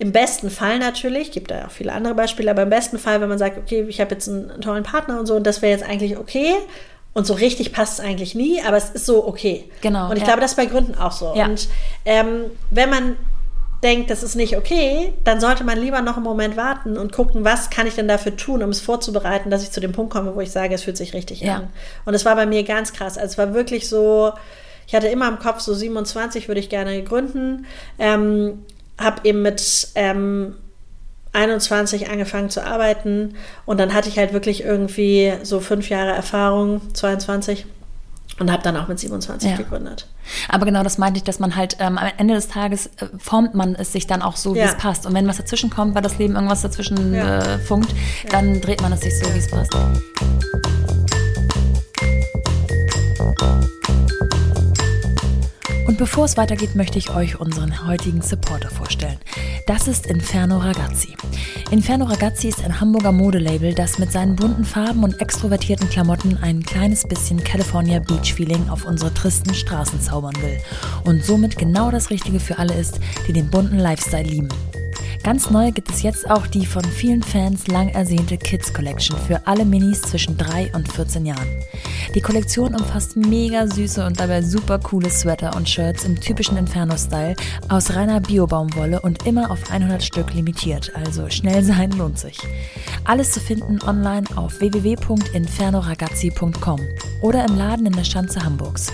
Im besten Fall natürlich, gibt da auch viele andere Beispiele, aber im besten Fall, wenn man sagt, okay, ich habe jetzt einen tollen Partner und so und das wäre jetzt eigentlich okay und so richtig passt es eigentlich nie, aber es ist so okay.
Genau.
Und ich
ja.
glaube, das ist bei Gründen auch so.
Ja.
Und ähm, wenn man denkt, das ist nicht okay, dann sollte man lieber noch einen Moment warten und gucken, was kann ich denn dafür tun, um es vorzubereiten, dass ich zu dem Punkt komme, wo ich sage, es fühlt sich richtig
Ja.
an. Und es war bei mir ganz krass. Also es war wirklich so, ich hatte immer im Kopf, so 27 würde ich gerne gründen. Ähm, habe eben mit ähm, 21 angefangen zu arbeiten und dann hatte ich halt wirklich irgendwie so fünf Jahre Erfahrung, 22 und habe dann auch mit 27
Ja.
gegründet.
Aber genau das meinte ich, dass man halt ähm, am Ende des Tages äh, formt man es sich dann auch so, wie
Ja.
es passt. Und wenn was dazwischen kommt, weil das Leben irgendwas dazwischen
Ja.
äh, funkt, dann dreht man es sich so, wie es passt. Und bevor es weitergeht, möchte ich euch unseren heutigen Supporter vorstellen. Das ist Inferno Ragazzi. Inferno Ragazzi ist ein Hamburger Modelabel, das mit seinen bunten Farben und extrovertierten Klamotten ein kleines bisschen California Beach Feeling auf unsere tristen Straßen zaubern will. Und somit genau das Richtige für alle ist, die den bunten Lifestyle lieben. Ganz neu gibt es jetzt auch die von vielen Fans lang ersehnte Kids Collection für alle Minis zwischen 3 und 14 Jahren. Die Kollektion umfasst mega süße und dabei super coole Sweater und Shirts im typischen Inferno-Style aus reiner Bio-Baumwolle und immer auf 100 Stück limitiert, also schnell sein lohnt sich. Alles zu finden online auf www.infernoragazzi.com oder im Laden in der Schanze Hamburgs.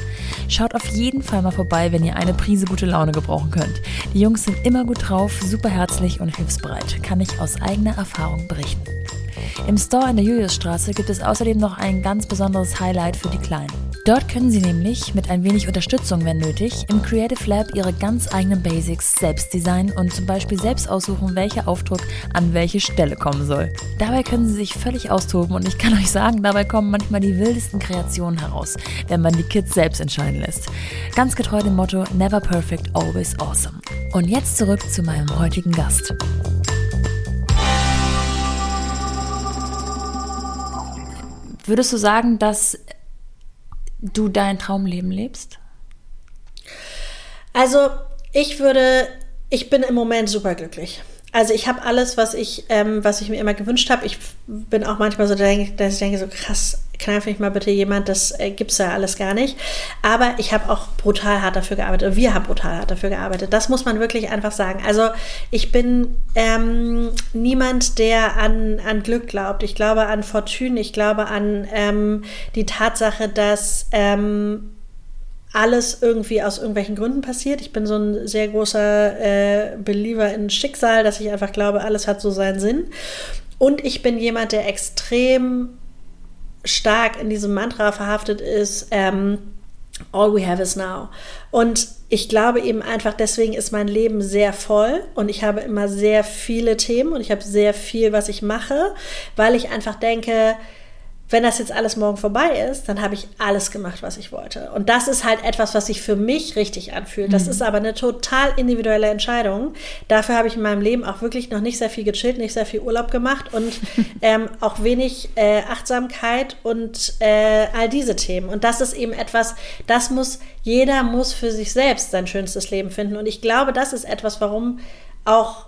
Schaut auf jeden Fall mal vorbei, wenn ihr eine Prise gute Laune gebrauchen könnt. Die Jungs sind immer gut drauf, super herzlich und hilfsbereit, kann ich aus eigener Erfahrung berichten. Im Store in der Juliusstraße gibt es außerdem noch ein ganz besonderes Highlight für die Kleinen. Dort können Sie nämlich mit ein wenig Unterstützung, wenn nötig, im Creative Lab Ihre ganz eigenen Basics selbst designen und zum Beispiel selbst aussuchen, welcher Aufdruck an welche Stelle kommen soll. Dabei können Sie sich völlig austoben und ich kann euch sagen, dabei kommen manchmal die wildesten Kreationen heraus, wenn man die Kids selbst entscheiden lässt. Ganz getreu dem Motto Never Perfect, Always Awesome. Und jetzt zurück zu meinem heutigen Gast. Würdest du sagen, dass du dein Traumleben lebst?
Also ich würde, ich bin im Moment super glücklich. Also ich habe alles, was ich, ähm, was ich mir immer gewünscht habe. Ich bin auch manchmal so, dass ich denke, so krass, kneif mich mal bitte jemand, das äh, gibt's ja alles gar nicht. Aber ich habe auch brutal hart dafür gearbeitet. Wir haben brutal hart dafür gearbeitet. Das muss man wirklich einfach sagen. Also ich bin ähm, niemand, der an, an Glück glaubt. Ich glaube an Fortune. Ich glaube an ähm, die Tatsache, dass ähm, alles irgendwie aus irgendwelchen Gründen passiert. Ich bin so ein sehr großer äh, Believer in Schicksal, dass ich einfach glaube, alles hat so seinen Sinn. Und ich bin jemand, der extrem stark in diesem Mantra verhaftet ist, ähm, all we have is now. Und ich glaube eben einfach, deswegen ist mein Leben sehr voll und ich habe immer sehr viele Themen und ich habe sehr viel, was ich mache, weil ich einfach denke, wenn das jetzt alles morgen vorbei ist, dann habe ich alles gemacht, was ich wollte. Und das ist halt etwas, was sich für mich richtig anfühlt. Das ist aber eine total individuelle Entscheidung. Dafür habe ich in meinem Leben auch wirklich noch nicht sehr viel gechillt, nicht sehr viel Urlaub gemacht und ähm, auch wenig äh, Achtsamkeit und äh, all diese Themen. Und das ist eben etwas, das muss, jeder muss für sich selbst sein schönstes Leben finden. Und ich glaube, das ist etwas, warum auch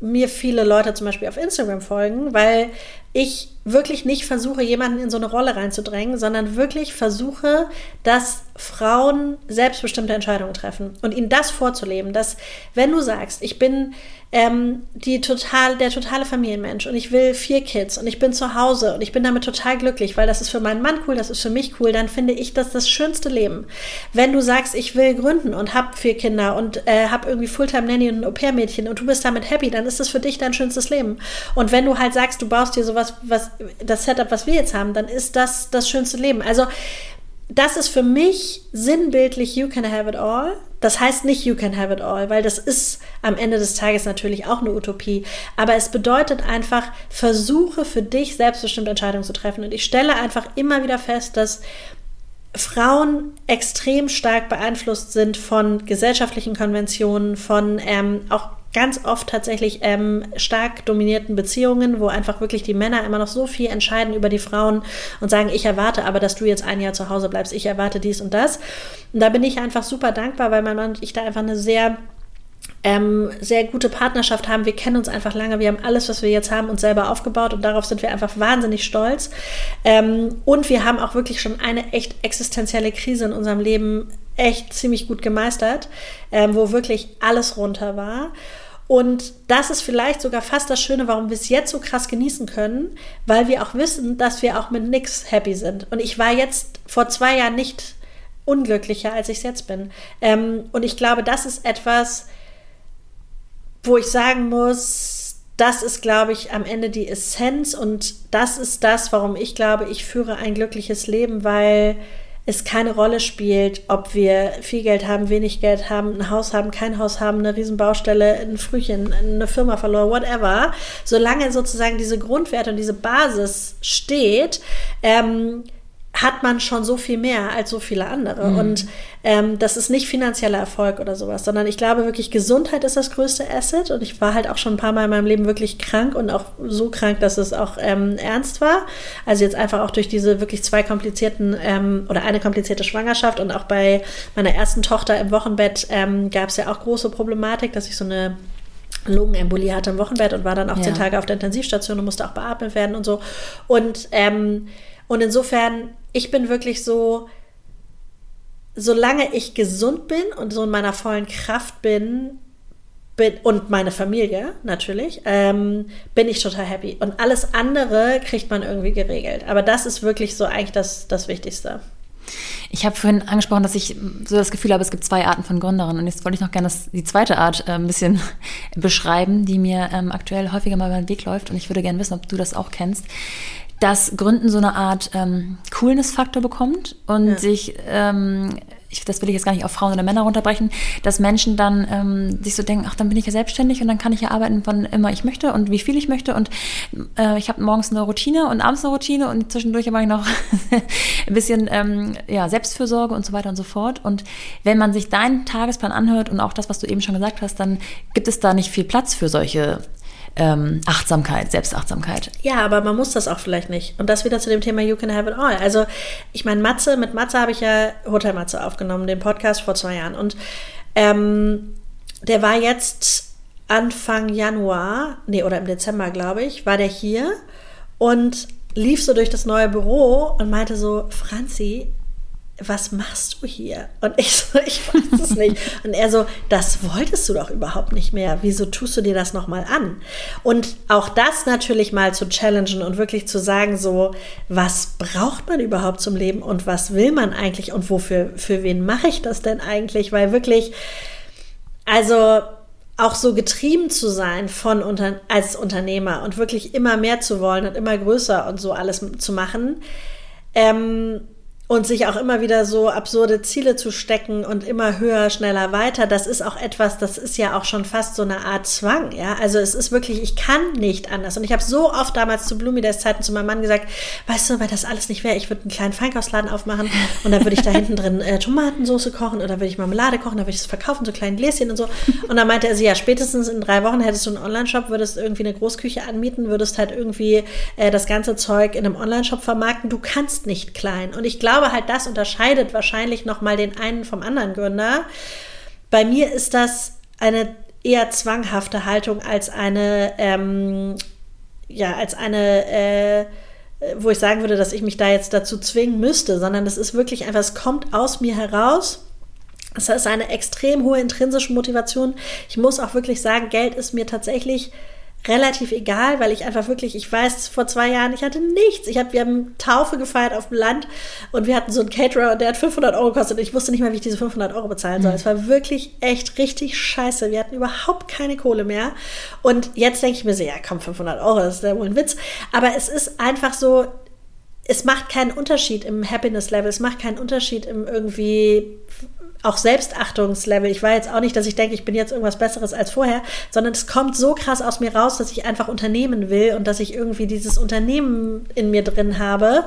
mir viele Leute zum Beispiel auf Instagram folgen, weil ich wirklich nicht versuche, jemanden in so eine Rolle reinzudrängen, sondern wirklich versuche, dass Frauen selbstbestimmte Entscheidungen treffen und ihnen das vorzuleben, dass wenn du sagst, ich bin ähm, die total, der totale Familienmensch und ich will vier Kids und ich bin zu Hause und ich bin damit total glücklich, weil das ist für meinen Mann cool, das ist für mich cool, dann finde ich das das schönste Leben. Wenn du sagst, ich will gründen und hab vier Kinder und äh, hab irgendwie Fulltime-Nanny und ein Au-pair-Mädchen und du bist damit happy, dann ist das für dich dein schönstes Leben. Und wenn du halt sagst, du baust dir sowas, was das Setup, was wir jetzt haben, dann ist das das schönste Leben. Also das ist für mich sinnbildlich You can have it all. Das heißt nicht You can have it all, weil das ist am Ende des Tages natürlich auch eine Utopie. Aber es bedeutet einfach, versuche für dich selbstbestimmte Entscheidungen zu treffen. Und ich stelle einfach immer wieder fest, dass Frauen extrem stark beeinflusst sind von gesellschaftlichen Konventionen, von ähm, auch ganz oft tatsächlich ähm, stark dominierten Beziehungen, wo einfach wirklich die Männer immer noch so viel entscheiden über die Frauen und sagen, ich erwarte aber, dass du jetzt ein Jahr zu Hause bleibst, ich erwarte dies und das. Und da bin ich einfach super dankbar, weil mein Mann und ich da einfach eine sehr ähm, sehr gute Partnerschaft haben. Wir kennen uns einfach lange. Wir haben alles, was wir jetzt haben, uns selber aufgebaut und darauf sind wir einfach wahnsinnig stolz. Ähm, und wir haben auch wirklich schon eine echt existenzielle Krise in unserem Leben echt ziemlich gut gemeistert, ähm, wo wirklich alles runter war. Und das ist vielleicht sogar fast das Schöne, warum wir es jetzt so krass genießen können, weil wir auch wissen, dass wir auch mit nichts happy sind. Und ich war jetzt vor zwei Jahren nicht unglücklicher, als ich es jetzt bin. Ähm, und ich glaube, das ist etwas, wo ich sagen muss, das ist, glaube ich, am Ende die Essenz und das ist das, warum ich glaube, ich führe ein glückliches Leben, weil es keine Rolle spielt, ob wir viel Geld haben, wenig Geld haben, ein Haus haben, kein Haus haben, eine Riesenbaustelle, ein Frühchen, eine Firma verloren, whatever. Solange sozusagen diese Grundwerte und diese Basis steht, ähm, hat man schon so viel mehr als so viele andere. Mhm. Und ähm, das ist nicht finanzieller Erfolg oder sowas, sondern ich glaube wirklich, Gesundheit ist das größte Asset. Und ich war halt auch schon ein paar Mal in meinem Leben wirklich krank und auch so krank, dass es auch ähm, ernst war. Also jetzt einfach auch durch diese wirklich zwei komplizierten ähm, oder eine komplizierte Schwangerschaft und auch bei meiner ersten Tochter im Wochenbett ähm, gab es ja auch große Problematik, dass ich so eine Lungenembolie hatte im Wochenbett und war dann auch ja. zehn Tage auf der Intensivstation und musste auch beatmet werden und so. Und ähm, und insofern, ich bin wirklich so, solange ich gesund bin und so in meiner vollen Kraft bin, bin und meine Familie natürlich, ähm, bin ich total happy. Und alles andere kriegt man irgendwie geregelt. Aber das ist wirklich so eigentlich das, das Wichtigste.
Ich habe vorhin angesprochen, dass ich so das Gefühl habe, es gibt zwei Arten von Gründerinnen. Und jetzt wollte ich noch gerne das, die zweite Art äh, ein bisschen beschreiben, die mir ähm, aktuell häufiger mal über den Weg läuft. Und ich würde gerne wissen, ob du das auch kennst dass Gründen so eine Art ähm, Coolness-Faktor bekommt und ja. sich, ähm, ich, das will ich jetzt gar nicht auf Frauen oder Männer runterbrechen, dass Menschen dann ähm, sich so denken, ach, dann bin ich ja selbstständig und dann kann ich ja arbeiten, wann immer ich möchte und wie viel ich möchte und äh, ich habe morgens eine Routine und abends eine Routine und zwischendurch mache ich noch ein bisschen ähm, ja, Selbstfürsorge und so weiter und so fort. Und wenn man sich deinen Tagesplan anhört und auch das, was du eben schon gesagt hast, dann gibt es da nicht viel Platz für solche ähm, Achtsamkeit, Selbstachtsamkeit.
Ja, aber man muss das auch vielleicht nicht. Und das wieder zu dem Thema You Can Have It All. Also ich meine, Matze, mit Matze habe ich ja Hotel Matze aufgenommen, den Podcast vor zwei Jahren. Und ähm, der war jetzt Anfang Januar, nee, oder im Dezember, glaube ich, war der hier und lief so durch das neue Büro und meinte so, Franzi, was machst du hier? Und ich so, ich weiß es nicht. Und er so, das wolltest du doch überhaupt nicht mehr. Wieso tust du dir das nochmal an? Und auch das natürlich mal zu challengen und wirklich zu sagen, so, was braucht man überhaupt zum Leben und was will man eigentlich und wofür, für wen mache ich das denn eigentlich? Weil wirklich, also, auch so getrieben zu sein von unter, als Unternehmer und wirklich immer mehr zu wollen und immer größer und so alles zu machen, ähm, und sich auch immer wieder so absurde Ziele zu stecken und immer höher, schneller, weiter, das ist auch etwas, das ist ja auch schon fast so eine Art Zwang, ja. Also es ist wirklich, ich kann nicht anders. Und ich habe so oft damals zu Blumi Days Zeiten zu meinem Mann gesagt, weißt du, weil das alles nicht wäre, ich würde einen kleinen Feinkostladen aufmachen und dann würde ich da hinten drin äh, Tomatensauce kochen oder würde ich Marmelade kochen, dann würde ich es verkaufen, so kleinen Gläschen und so. Und dann meinte er sie, ja, spätestens in drei Wochen hättest du einen Online-Shop, würdest irgendwie eine Großküche anmieten, würdest halt irgendwie äh, das ganze Zeug in einem Online-Shop vermarkten. Du kannst nicht klein. Und ich glaube, glaube halt, das unterscheidet wahrscheinlich nochmal den einen vom anderen Gründer. Bei mir ist das eine eher zwanghafte Haltung als eine, ähm, ja, als eine, äh, wo ich sagen würde, dass ich mich da jetzt dazu zwingen müsste, sondern das ist wirklich einfach, es kommt aus mir heraus. Es ist eine extrem hohe intrinsische Motivation. Ich muss auch wirklich sagen, Geld ist mir tatsächlich relativ egal, weil ich einfach wirklich, ich weiß, vor zwei Jahren, ich hatte nichts. Ich hab, wir haben Taufe gefeiert auf dem Land und wir hatten so einen Caterer und der hat 500 Euro gekostet und ich wusste nicht mal, wie ich diese 500 Euro bezahlen soll. Mhm. Es war wirklich echt richtig scheiße. Wir hatten überhaupt keine Kohle mehr und jetzt denke ich mir so, ja komm, 500 Euro, das ist ja wohl ein Witz. Aber es ist einfach so, es macht keinen Unterschied im Happiness-Level, es macht keinen Unterschied im irgendwie auch Selbstachtungslevel. Ich war jetzt auch nicht, dass ich denke, ich bin jetzt irgendwas Besseres als vorher, sondern es kommt so krass aus mir raus, dass ich einfach Unternehmen will und dass ich irgendwie dieses Unternehmen in mir drin habe,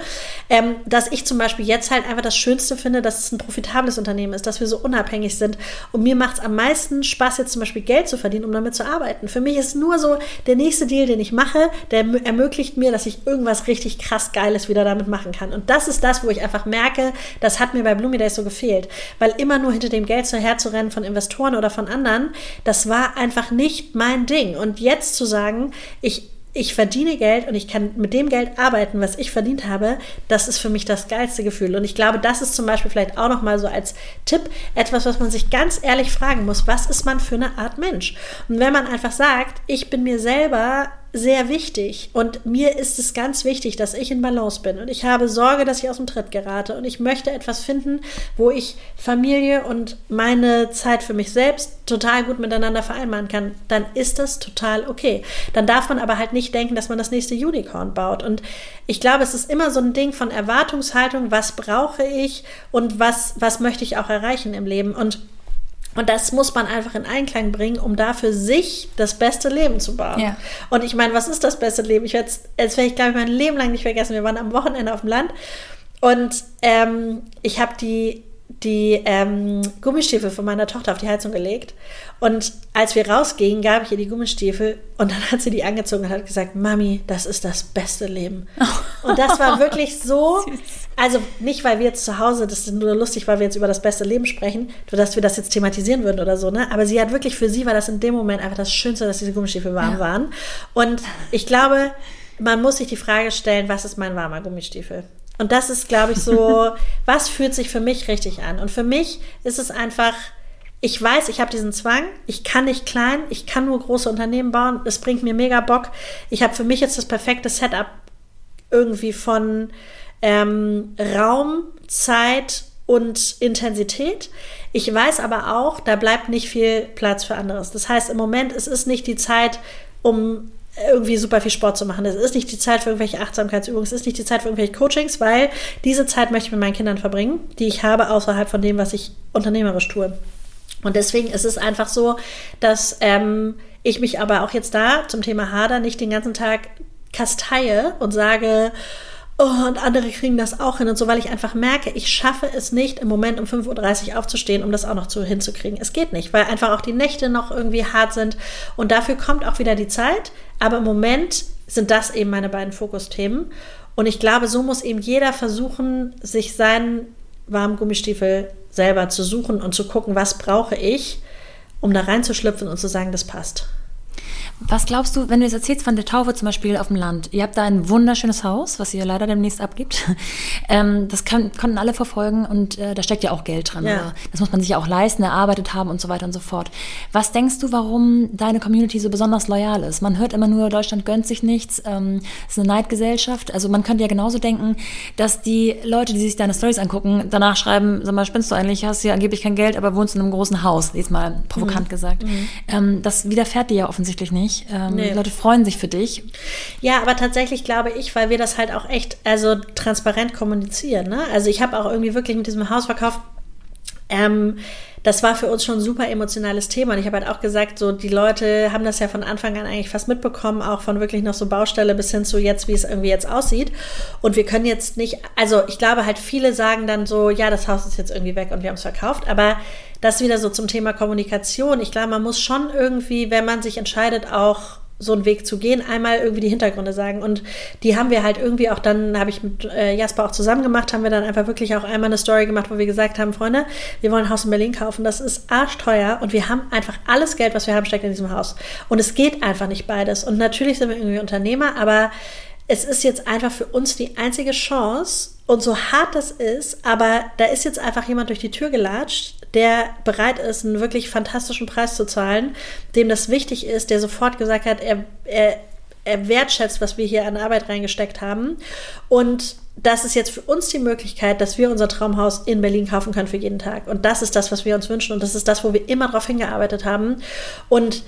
ähm, dass ich zum Beispiel jetzt halt einfach das Schönste finde, dass es ein profitables Unternehmen ist, dass wir so unabhängig sind. Und mir macht es am meisten Spaß, jetzt zum Beispiel Geld zu verdienen, um damit zu arbeiten. Für mich ist nur so der nächste Deal, den ich mache, der ermöglicht mir, dass ich irgendwas richtig krass Geiles wieder damit machen kann. Und das ist das, wo ich einfach merke, das hat mir bei Bloomy Days so gefehlt. Weil immer nur nur hinter dem Geld herzurennen von Investoren oder von anderen, das war einfach nicht mein Ding. Und jetzt zu sagen, ich ich verdiene Geld und ich kann mit dem Geld arbeiten, was ich verdient habe, das ist für mich das geilste Gefühl. Und ich glaube, das ist zum Beispiel vielleicht auch noch mal so als Tipp etwas, was man sich ganz ehrlich fragen muss: Was ist man für eine Art Mensch? Und wenn man einfach sagt, ich bin mir selber sehr wichtig. Und mir ist es ganz wichtig, dass ich in Balance bin. Und ich habe Sorge, dass ich aus dem Tritt gerate. Und ich möchte etwas finden, wo ich Familie und meine Zeit für mich selbst total gut miteinander vereinbaren kann, dann ist das total okay. Dann darf man aber halt nicht denken, dass man das nächste Unicorn baut. Und ich glaube, es ist immer so ein Ding von Erwartungshaltung, was brauche ich und was was möchte ich auch erreichen im Leben? Und und das muss man einfach in Einklang bringen, um da für sich das beste Leben zu bauen. Ja. Und ich meine, was ist das beste Leben? Ich werde jetzt werde ich, glaube ich, mein Leben lang nicht vergessen. Wir waren am Wochenende auf dem Land und ähm, ich habe die die ähm, Gummistiefel von meiner Tochter auf die Heizung gelegt. Und als wir rausgingen, gab ich ihr die Gummistiefel und dann hat sie die angezogen und hat gesagt, Mami, das ist das beste Leben. Und das war wirklich so, also nicht, weil wir jetzt zu Hause, das ist nur lustig, weil wir jetzt über das beste Leben sprechen, dass wir das jetzt thematisieren würden oder so, ne? Aber sie hat wirklich, für sie war das in dem Moment einfach das Schönste, dass diese Gummistiefel warm ja. waren. Und ich glaube, man muss sich die Frage stellen, was ist mein warmer Gummistiefel? Und das ist, glaube ich, so, was fühlt sich für mich richtig an? Und für mich ist es einfach, ich weiß, ich habe diesen Zwang, ich kann nicht klein, ich kann nur große Unternehmen bauen, es bringt mir mega Bock. Ich habe für mich jetzt das perfekte Setup irgendwie von ähm, Raum, Zeit und Intensität. Ich weiß aber auch, da bleibt nicht viel Platz für anderes. Das heißt, im Moment es ist nicht die Zeit, um irgendwie super viel Sport zu machen. Es ist nicht die Zeit für irgendwelche Achtsamkeitsübungen, es ist nicht die Zeit für irgendwelche Coachings, weil diese Zeit möchte ich mit meinen Kindern verbringen, die ich habe außerhalb von dem, was ich unternehmerisch tue. Und deswegen ist es einfach so, dass ähm, ich mich aber auch jetzt da zum Thema Hader nicht den ganzen Tag kasteie und sage, oh, und andere kriegen das auch hin und so, weil ich einfach merke, ich schaffe es nicht, im Moment um 5.30 Uhr aufzustehen, um das auch noch zu, hinzukriegen. Es geht nicht, weil einfach auch die Nächte noch irgendwie hart sind und dafür kommt auch wieder die Zeit. Aber im Moment sind das eben meine beiden Fokusthemen. Und ich glaube, so muss eben jeder versuchen, sich seinen warmen Gummistiefel selber zu suchen und zu gucken, was brauche ich, um da reinzuschlüpfen und zu sagen, das passt.
Was glaubst du, wenn du jetzt erzählst von der Taufe zum Beispiel auf dem Land? Ihr habt da ein wunderschönes Haus, was ihr leider demnächst abgibt. Ähm, das kann, konnten alle verfolgen und äh, da steckt ja auch Geld drin. Ja. Das muss man sich ja auch leisten, erarbeitet haben und so weiter und so fort. Was denkst du, warum deine Community so besonders loyal ist? Man hört immer nur, Deutschland gönnt sich nichts, ähm, es ist eine Neidgesellschaft. Also man könnte ja genauso denken, dass die Leute, die sich deine Stories angucken, danach schreiben, sag mal, spinnst du eigentlich, hast ja angeblich kein Geld, aber wohnst in einem großen Haus, diesmal provokant mhm. gesagt. Mhm. Ähm, das widerfährt dir ja offensichtlich nicht nicht. Ähm, nee. Leute freuen sich für dich.
Ja, aber tatsächlich glaube ich, weil wir das halt auch echt also transparent kommunizieren. Ne? Also ich habe auch irgendwie wirklich mit diesem Hausverkauf ähm, das war für uns schon ein super emotionales Thema. Und ich habe halt auch gesagt, so die Leute haben das ja von Anfang an eigentlich fast mitbekommen, auch von wirklich noch so Baustelle bis hin zu jetzt, wie es irgendwie jetzt aussieht. Und wir können jetzt nicht, also ich glaube halt, viele sagen dann so, ja, das Haus ist jetzt irgendwie weg und wir haben es verkauft. Aber das wieder so zum Thema Kommunikation. Ich glaube, man muss schon irgendwie, wenn man sich entscheidet, auch so einen Weg zu gehen, einmal irgendwie die Hintergründe sagen. Und die haben wir halt irgendwie auch dann, habe ich mit äh, Jasper auch zusammen gemacht, haben wir dann einfach wirklich auch einmal eine Story gemacht, wo wir gesagt haben, Freunde, wir wollen ein Haus in Berlin kaufen, das ist arschteuer und wir haben einfach alles Geld, was wir haben, steckt in diesem Haus. Und es geht einfach nicht beides. Und natürlich sind wir irgendwie Unternehmer, aber es ist jetzt einfach für uns die einzige Chance, und so hart das ist, aber da ist jetzt einfach jemand durch die Tür gelatscht, der bereit ist, einen wirklich fantastischen Preis zu zahlen, dem das wichtig ist, der sofort gesagt hat, er, er, er wertschätzt, was wir hier an Arbeit reingesteckt haben. Und das ist jetzt für uns die Möglichkeit, dass wir unser Traumhaus in Berlin kaufen können für jeden Tag. Und das ist das, was wir uns wünschen. Und das ist das, wo wir immer darauf hingearbeitet haben. Und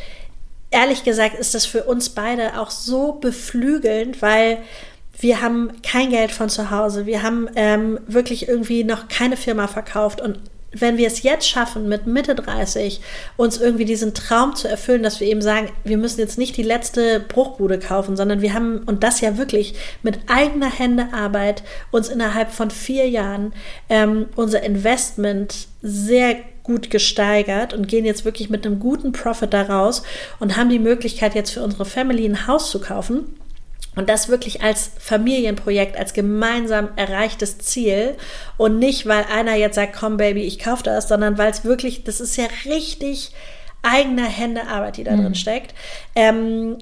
ehrlich gesagt ist das für uns beide auch so beflügelnd, weil wir haben kein Geld von zu Hause, wir haben ähm, wirklich irgendwie noch keine Firma verkauft und wenn wir es jetzt schaffen, mit Mitte 30 uns irgendwie diesen Traum zu erfüllen, dass wir eben sagen, wir müssen jetzt nicht die letzte Bruchbude kaufen, sondern wir haben, und das ja wirklich mit eigener Hände Arbeit, uns innerhalb von vier Jahren ähm, unser Investment sehr gut gesteigert und gehen jetzt wirklich mit einem guten Profit daraus und haben die Möglichkeit, jetzt für unsere Family ein Haus zu kaufen Und das wirklich als Familienprojekt, als gemeinsam erreichtes Ziel und nicht, weil einer jetzt sagt, komm Baby, ich kaufe das, sondern weil es wirklich, das ist ja richtig eigener Hände Arbeit, die da mhm. drin steckt. Ähm,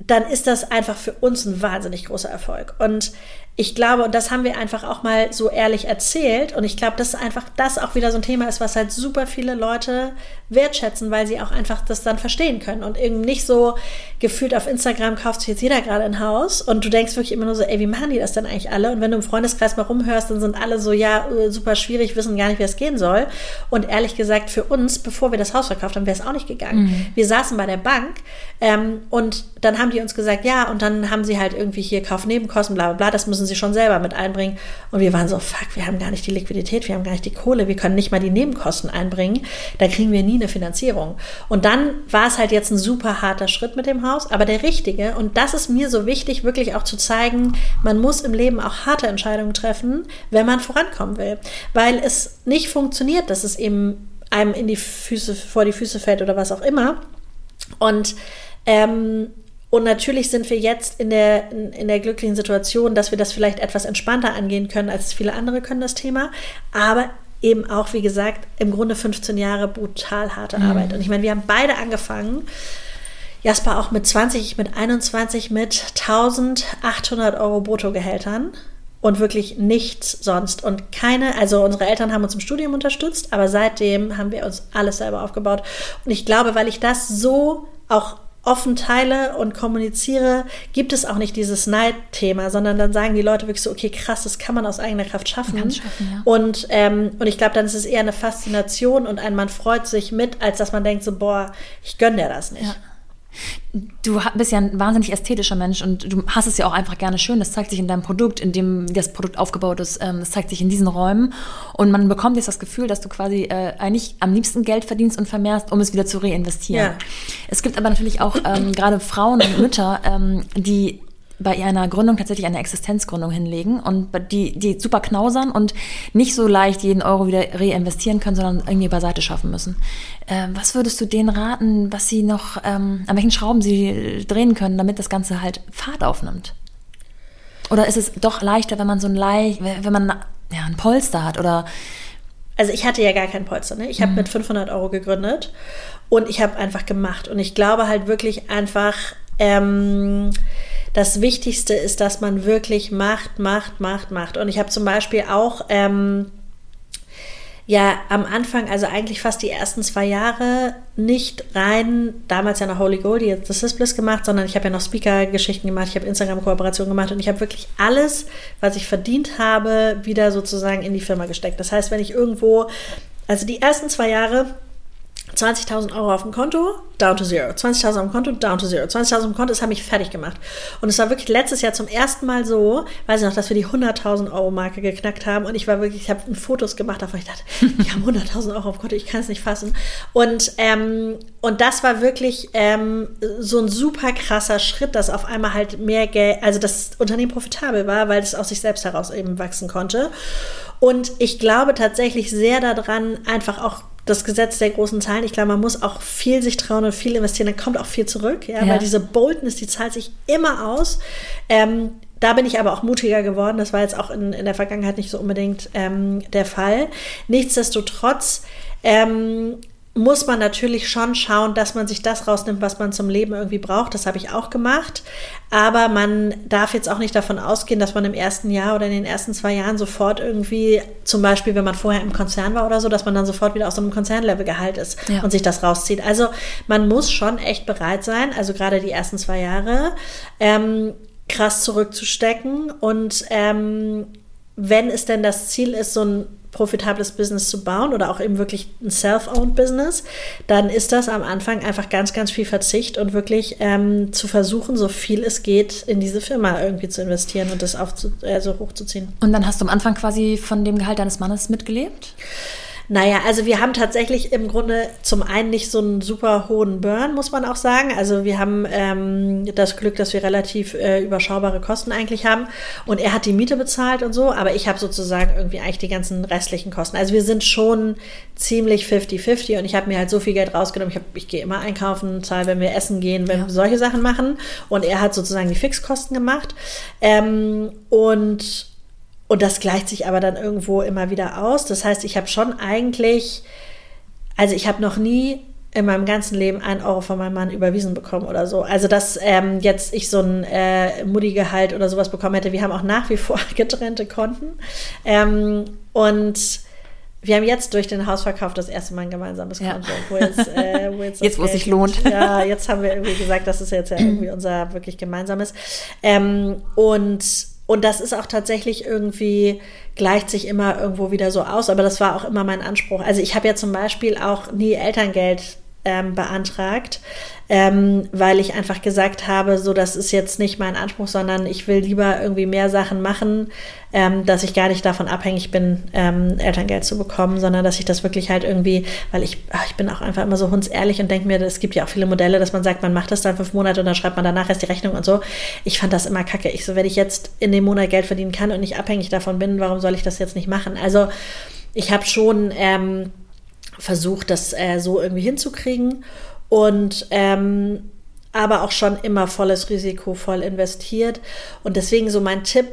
dann ist das einfach für uns ein wahnsinnig großer Erfolg. Und ich glaube, und das haben wir einfach auch mal so ehrlich erzählt, und ich glaube, dass einfach das auch wieder so ein Thema ist, was halt super viele Leute wertschätzen, weil sie auch einfach das dann verstehen können und eben nicht so gefühlt auf Instagram kauft sich jetzt jeder gerade ein Haus und du denkst wirklich immer nur so, ey, wie machen die das denn eigentlich alle? Und wenn du im Freundeskreis mal rumhörst, dann sind alle so, ja, äh, super schwierig, wissen gar nicht, wie es gehen soll. Und ehrlich gesagt, für uns, bevor wir das Haus verkauft haben, wäre es auch nicht gegangen. Mhm. Wir saßen bei der Bank ähm, und dann haben die uns gesagt, ja, und dann haben sie halt irgendwie hier Kaufnebenkosten, bla bla bla, das müssen sie schon selber mit einbringen. Und wir waren so, fuck, wir haben gar nicht die Liquidität, wir haben gar nicht die Kohle, wir können nicht mal die Nebenkosten einbringen. Da kriegen wir nie eine Finanzierung. Und dann war es halt jetzt ein super harter Schritt mit dem Haus, aber der richtige. Und das ist mir so wichtig, wirklich auch zu zeigen, man muss im Leben auch harte Entscheidungen treffen, wenn man vorankommen will. Weil es nicht funktioniert, dass es eben einem in die Füße, vor die Füße fällt oder was auch immer. Und ähm, und natürlich sind wir jetzt in der, in, der glücklichen Situation, dass wir das vielleicht etwas entspannter angehen können, als viele andere können, das Thema. Aber eben auch, wie gesagt, im Grunde 15 Jahre brutal harte mhm. Arbeit. Und ich meine, wir haben beide angefangen. Jasper auch mit 20, ich mit 21 mit 1800 Euro Bruttogehältern und wirklich nichts sonst. Und keine, also unsere Eltern haben uns im Studium unterstützt, aber seitdem haben wir uns alles selber aufgebaut. Und ich glaube, weil ich das so auch offen teile und kommuniziere, gibt es auch nicht dieses Neidthema, sondern dann sagen die Leute wirklich so, okay, krass, das kann man aus eigener Kraft schaffen. schaffen ja. Und, ähm, und ich glaube, dann ist es eher eine Faszination und ein Mann freut sich mit, als dass man denkt so, boah, ich gönne dir das nicht. Ja.
Du bist ja ein wahnsinnig ästhetischer Mensch und du hast es ja auch einfach gerne schön. Das zeigt sich in deinem Produkt, in dem das Produkt aufgebaut ist. Ähm, das zeigt sich in diesen Räumen. Und man bekommt jetzt das Gefühl, dass du quasi äh, eigentlich am liebsten Geld verdienst und vermehrst, um es wieder zu reinvestieren. Ja. Es gibt aber natürlich auch ähm, gerade Frauen und Mütter, ähm, die bei einer Gründung tatsächlich eine Existenzgründung hinlegen und die, die super knausern und nicht so leicht jeden Euro wieder reinvestieren können, sondern irgendwie beiseite schaffen müssen. Ähm, was würdest du denen raten, was sie noch, ähm, an welchen Schrauben sie drehen können, damit das Ganze halt Fahrt aufnimmt? Oder ist es doch leichter, wenn man so ein leicht, wenn man ja, ein Polster hat oder
also ich hatte ja gar kein Polster. Ne? Ich habe mhm. mit 500 Euro gegründet und ich habe einfach gemacht. Und ich glaube halt wirklich einfach, ähm, das Wichtigste ist, dass man wirklich macht, macht, macht, macht. Und ich habe zum Beispiel auch ähm, ja am Anfang, also eigentlich fast die ersten zwei Jahre, nicht rein, damals ja noch Holy Gold, jetzt das ist Bliss gemacht, sondern ich habe ja noch Speaker-Geschichten gemacht, ich habe Instagram-Kooperationen gemacht und ich habe wirklich alles, was ich verdient habe, wieder sozusagen in die Firma gesteckt. Das heißt, wenn ich irgendwo, also die ersten zwei Jahre 20.000 Euro auf dem Konto, down to zero. 20.000 auf dem Konto, down to zero. 20.000 auf dem Konto, das hat mich fertig gemacht. Und es war wirklich letztes Jahr zum ersten Mal so, weiß ich noch, dass wir die 100.000 Euro Marke geknackt haben. Und ich war wirklich, ich habe Fotos gemacht davon. Ich dachte, wir haben 100.000 Euro auf dem Konto, ich kann es nicht fassen. Und, ähm, und das war wirklich ähm, so ein super krasser Schritt, dass auf einmal halt mehr Geld, also das Unternehmen profitabel war, weil es aus sich selbst heraus eben wachsen konnte. Und ich glaube tatsächlich sehr daran, einfach auch das Gesetz der großen Zahlen. Ich glaube, man muss auch viel sich trauen und viel investieren, dann kommt auch viel zurück. Ja, ja. weil diese Boldness, die zahlt sich immer aus. Ähm, da bin ich aber auch mutiger geworden. Das war jetzt auch in, in der Vergangenheit nicht so unbedingt ähm, der Fall. Nichtsdestotrotz ähm, muss man natürlich schon schauen, dass man sich das rausnimmt, was man zum Leben irgendwie braucht. Das habe ich auch gemacht. Aber man darf jetzt auch nicht davon ausgehen, dass man im ersten Jahr oder in den ersten zwei Jahren sofort irgendwie, zum Beispiel, wenn man vorher im Konzern war oder so, dass man dann sofort wieder aus so einem Konzernlevelgehalt ist ja. und sich das rauszieht. Also man muss schon echt bereit sein, also gerade die ersten zwei Jahre, ähm, krass zurückzustecken und ähm, wenn es denn das Ziel ist, so ein profitables Business zu bauen oder auch eben wirklich ein self-owned Business, dann ist das am Anfang einfach ganz, ganz viel Verzicht und wirklich ähm, zu versuchen, so viel es geht, in diese Firma irgendwie zu investieren und das auf äh, so hochzuziehen.
Und dann hast du am Anfang quasi von dem Gehalt deines Mannes mitgelebt?
Naja, also wir haben tatsächlich im Grunde zum einen nicht so einen super hohen Burn, muss man auch sagen. Also wir haben ähm, das Glück, dass wir relativ äh, überschaubare Kosten eigentlich haben. Und er hat die Miete bezahlt und so, aber ich habe sozusagen irgendwie eigentlich die ganzen restlichen Kosten. Also wir sind schon ziemlich 50-50 und ich habe mir halt so viel Geld rausgenommen. Ich, hab, ich gehe immer einkaufen, zahle, wenn wir essen gehen, wenn ja. wir solche Sachen machen. Und er hat sozusagen die Fixkosten gemacht. Ähm, und und das gleicht sich aber dann irgendwo immer wieder aus. Das heißt, ich habe schon eigentlich, also ich habe noch nie in meinem ganzen Leben ein Euro von meinem Mann überwiesen bekommen oder so. Also dass ähm, jetzt ich so ein äh, Mutti-Gehalt oder sowas bekommen hätte. Wir haben auch nach wie vor getrennte Konten. Ähm, und wir haben jetzt durch den Hausverkauf das erste Mal ein gemeinsames Konto, ja.
wo jetzt, äh, wo jetzt, jetzt wo es sich lohnt.
Ja, jetzt haben wir irgendwie gesagt, das ist jetzt ja irgendwie unser wirklich gemeinsames. Ähm, und und das ist auch tatsächlich irgendwie, gleicht sich immer irgendwo wieder so aus, aber das war auch immer mein Anspruch. Also ich habe ja zum Beispiel auch nie Elterngeld ähm, beantragt, ähm, weil ich einfach gesagt habe, so das ist jetzt nicht mein Anspruch, sondern ich will lieber irgendwie mehr Sachen machen, ähm, dass ich gar nicht davon abhängig bin, ähm, Elterngeld zu bekommen, sondern dass ich das wirklich halt irgendwie, weil ich, ach, ich bin auch einfach immer so hundsehrlich und denke mir, es gibt ja auch viele Modelle, dass man sagt, man macht das dann fünf Monate und dann schreibt man danach erst die Rechnung und so. Ich fand das immer kacke. Ich so, wenn ich jetzt in dem Monat Geld verdienen kann und nicht abhängig davon bin, warum soll ich das jetzt nicht machen? Also ich habe schon ähm, versucht, das äh, so irgendwie hinzukriegen und ähm, aber auch schon immer volles Risiko voll investiert. Und deswegen so mein Tipp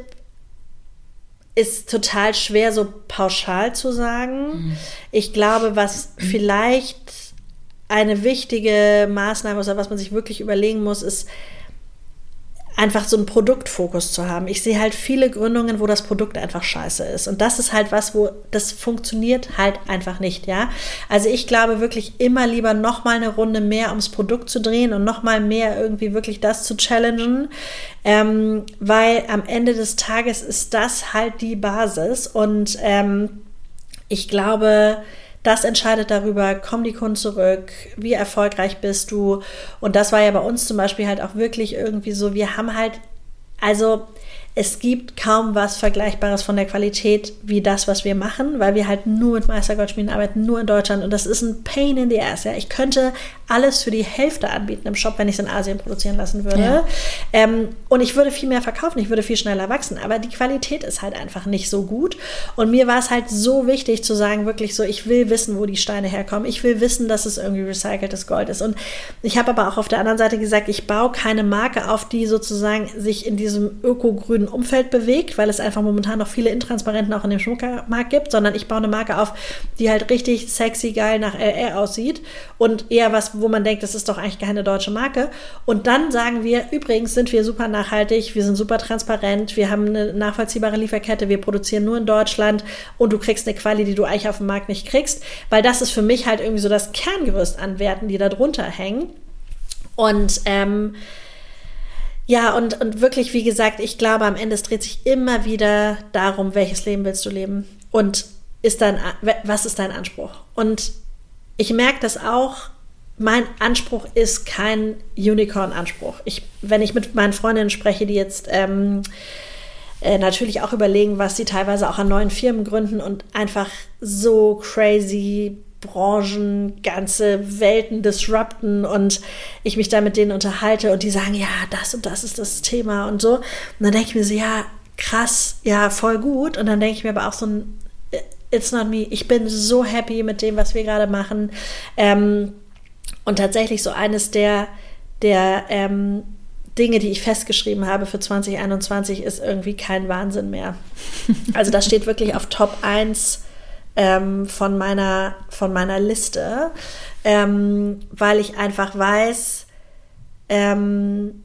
ist total schwer so pauschal zu sagen. Mhm. Ich glaube, was vielleicht eine wichtige Maßnahme ist, oder was man sich wirklich überlegen muss, ist, einfach so einen Produktfokus zu haben. Ich sehe halt viele Gründungen, wo das Produkt einfach scheiße ist. Und das ist halt was, wo das funktioniert halt einfach nicht, ja. Also ich glaube wirklich immer lieber nochmal eine Runde mehr ums Produkt zu drehen und nochmal mehr irgendwie wirklich das zu challengen, ähm, weil am Ende des Tages ist das halt die Basis. Und ähm, ich glaube, das entscheidet darüber, kommen die Kunden zurück, wie erfolgreich bist du. Und das war ja bei uns zum Beispiel halt auch wirklich irgendwie so, wir haben halt, also es gibt kaum was Vergleichbares von der Qualität wie das, was wir machen, weil wir halt nur mit Meistergoldschmieden arbeiten, nur in Deutschland und das ist ein Pain in the ass. Ja. Ich könnte alles für die Hälfte anbieten im Shop, wenn ich es in Asien produzieren lassen würde. Ja. Ähm, und ich würde viel mehr verkaufen, ich würde viel schneller wachsen, aber die Qualität ist halt einfach nicht so gut. Und mir war es halt so wichtig zu sagen, wirklich so, ich will wissen, wo die Steine herkommen. Ich will wissen, dass es irgendwie recyceltes Gold ist. Und ich habe aber auch auf der anderen Seite gesagt, ich baue keine Marke auf, die sozusagen sich in diesem öko-grünen grünen Umfeld bewegt, weil es einfach momentan noch viele Intransparenten auch in dem Schmuckmarkt gibt, sondern ich baue eine Marke auf, die halt richtig sexy, geil nach LR aussieht und eher was, wo man denkt, das ist doch eigentlich keine deutsche Marke. Und dann sagen wir, übrigens sind wir super nachhaltig, wir sind super transparent, wir haben eine nachvollziehbare Lieferkette, wir produzieren nur in Deutschland und du kriegst eine Quali, die du eigentlich auf dem Markt nicht kriegst, weil das ist für mich halt irgendwie so das Kerngerüst an Werten, die da drunter hängen. Und ähm, ja, und, und wirklich, wie gesagt, ich glaube, am Ende es dreht sich immer wieder darum, welches Leben willst du leben und ist dein, was ist dein Anspruch? Und ich merke das auch, mein Anspruch ist kein Unicorn-Anspruch. Ich, wenn ich mit meinen Freundinnen spreche, die jetzt ähm, äh, natürlich auch überlegen, was sie teilweise auch an neuen Firmen gründen und einfach so crazy Branchen, ganze Welten disrupten und ich mich da mit denen unterhalte und die sagen, ja, das und das ist das Thema und so. Und dann denke ich mir so, ja, krass, ja, voll gut. Und dann denke ich mir aber auch so ein, it's not me. Ich bin so happy mit dem, was wir gerade machen. Ähm, und tatsächlich so eines der, der ähm, Dinge, die ich festgeschrieben habe für 2021, ist irgendwie kein Wahnsinn mehr. Also das steht wirklich auf Top 1 ähm, von, meiner, von meiner Liste, ähm, weil ich einfach weiß, ähm,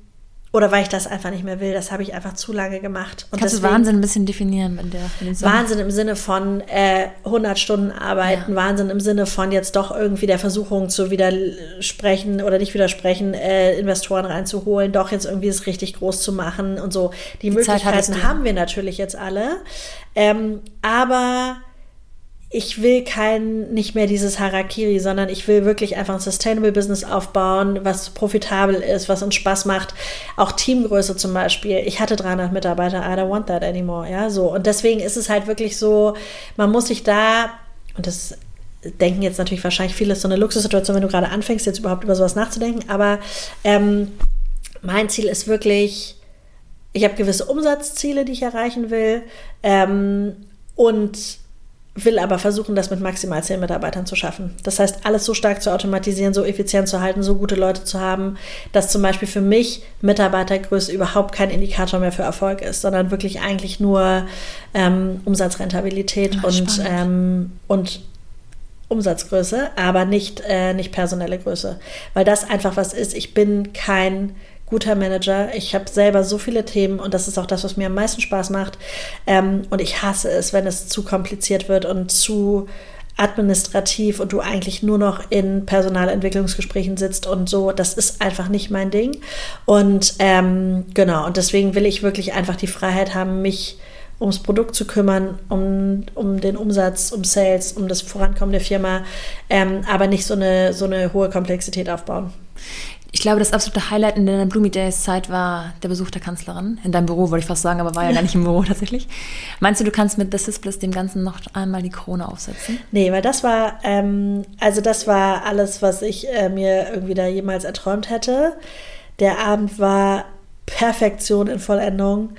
oder weil ich das einfach nicht mehr will. Das habe ich einfach zu lange gemacht.
Und Kannst deswegen, du Wahnsinn ein bisschen definieren? In der,
in Wahnsinn im Sinne von äh, 100 Stunden arbeiten, ja. Wahnsinn im Sinne von jetzt doch irgendwie der Versuchung zu widersprechen oder nicht widersprechen, äh, Investoren reinzuholen, doch jetzt irgendwie es richtig groß zu machen und so. Die, Die Möglichkeiten haben wir natürlich jetzt alle. Ähm, aber ich will kein, nicht mehr dieses Harakiri, sondern ich will wirklich einfach ein Sustainable Business aufbauen, was profitabel ist, was uns Spaß macht. Auch Teamgröße zum Beispiel. Ich hatte 300 Mitarbeiter, I don't want that anymore, ja, so. Und deswegen ist es halt wirklich so, man muss sich da, und das denken jetzt natürlich wahrscheinlich viele, ist so eine Luxussituation, wenn du gerade anfängst, jetzt überhaupt über sowas nachzudenken. Aber ähm, mein Ziel ist wirklich, ich habe gewisse Umsatzziele, die ich erreichen will. Ähm, und will aber versuchen, das mit maximal zehn Mitarbeitern zu schaffen. Das heißt, alles so stark zu automatisieren, so effizient zu halten, so gute Leute zu haben, dass zum Beispiel für mich Mitarbeitergröße überhaupt kein Indikator mehr für Erfolg ist, sondern wirklich eigentlich nur ähm, Umsatzrentabilität
Ah,
und, ähm, und Umsatzgröße, aber nicht, äh, nicht personelle Größe. Weil das einfach was ist. Ich bin kein guter Manager. Ich habe selber so viele Themen und das ist auch das, was mir am meisten Spaß macht. Ähm, und ich hasse es, wenn es zu kompliziert wird und zu administrativ und du eigentlich nur noch in Personalentwicklungsgesprächen sitzt und so. Das ist einfach nicht mein Ding. Und ähm, genau, und deswegen will ich wirklich einfach die Freiheit haben, mich ums Produkt zu kümmern, um, um den Umsatz, um Sales, um das Vorankommen der Firma, ähm, aber nicht so eine, so eine hohe Komplexität aufbauen.
Ich glaube, das absolute Highlight in deiner Bloomy Days Zeit war der Besuch der Kanzlerin. In deinem Büro, wollte ich fast sagen, aber war ja gar nicht im Büro tatsächlich. Meinst du, du kannst mit The Sisbliss dem Ganzen noch einmal die Krone aufsetzen?
Nee, weil das war, ähm, also das war alles, was ich äh, mir irgendwie da jemals erträumt hätte. Der Abend war Perfektion in Vollendung.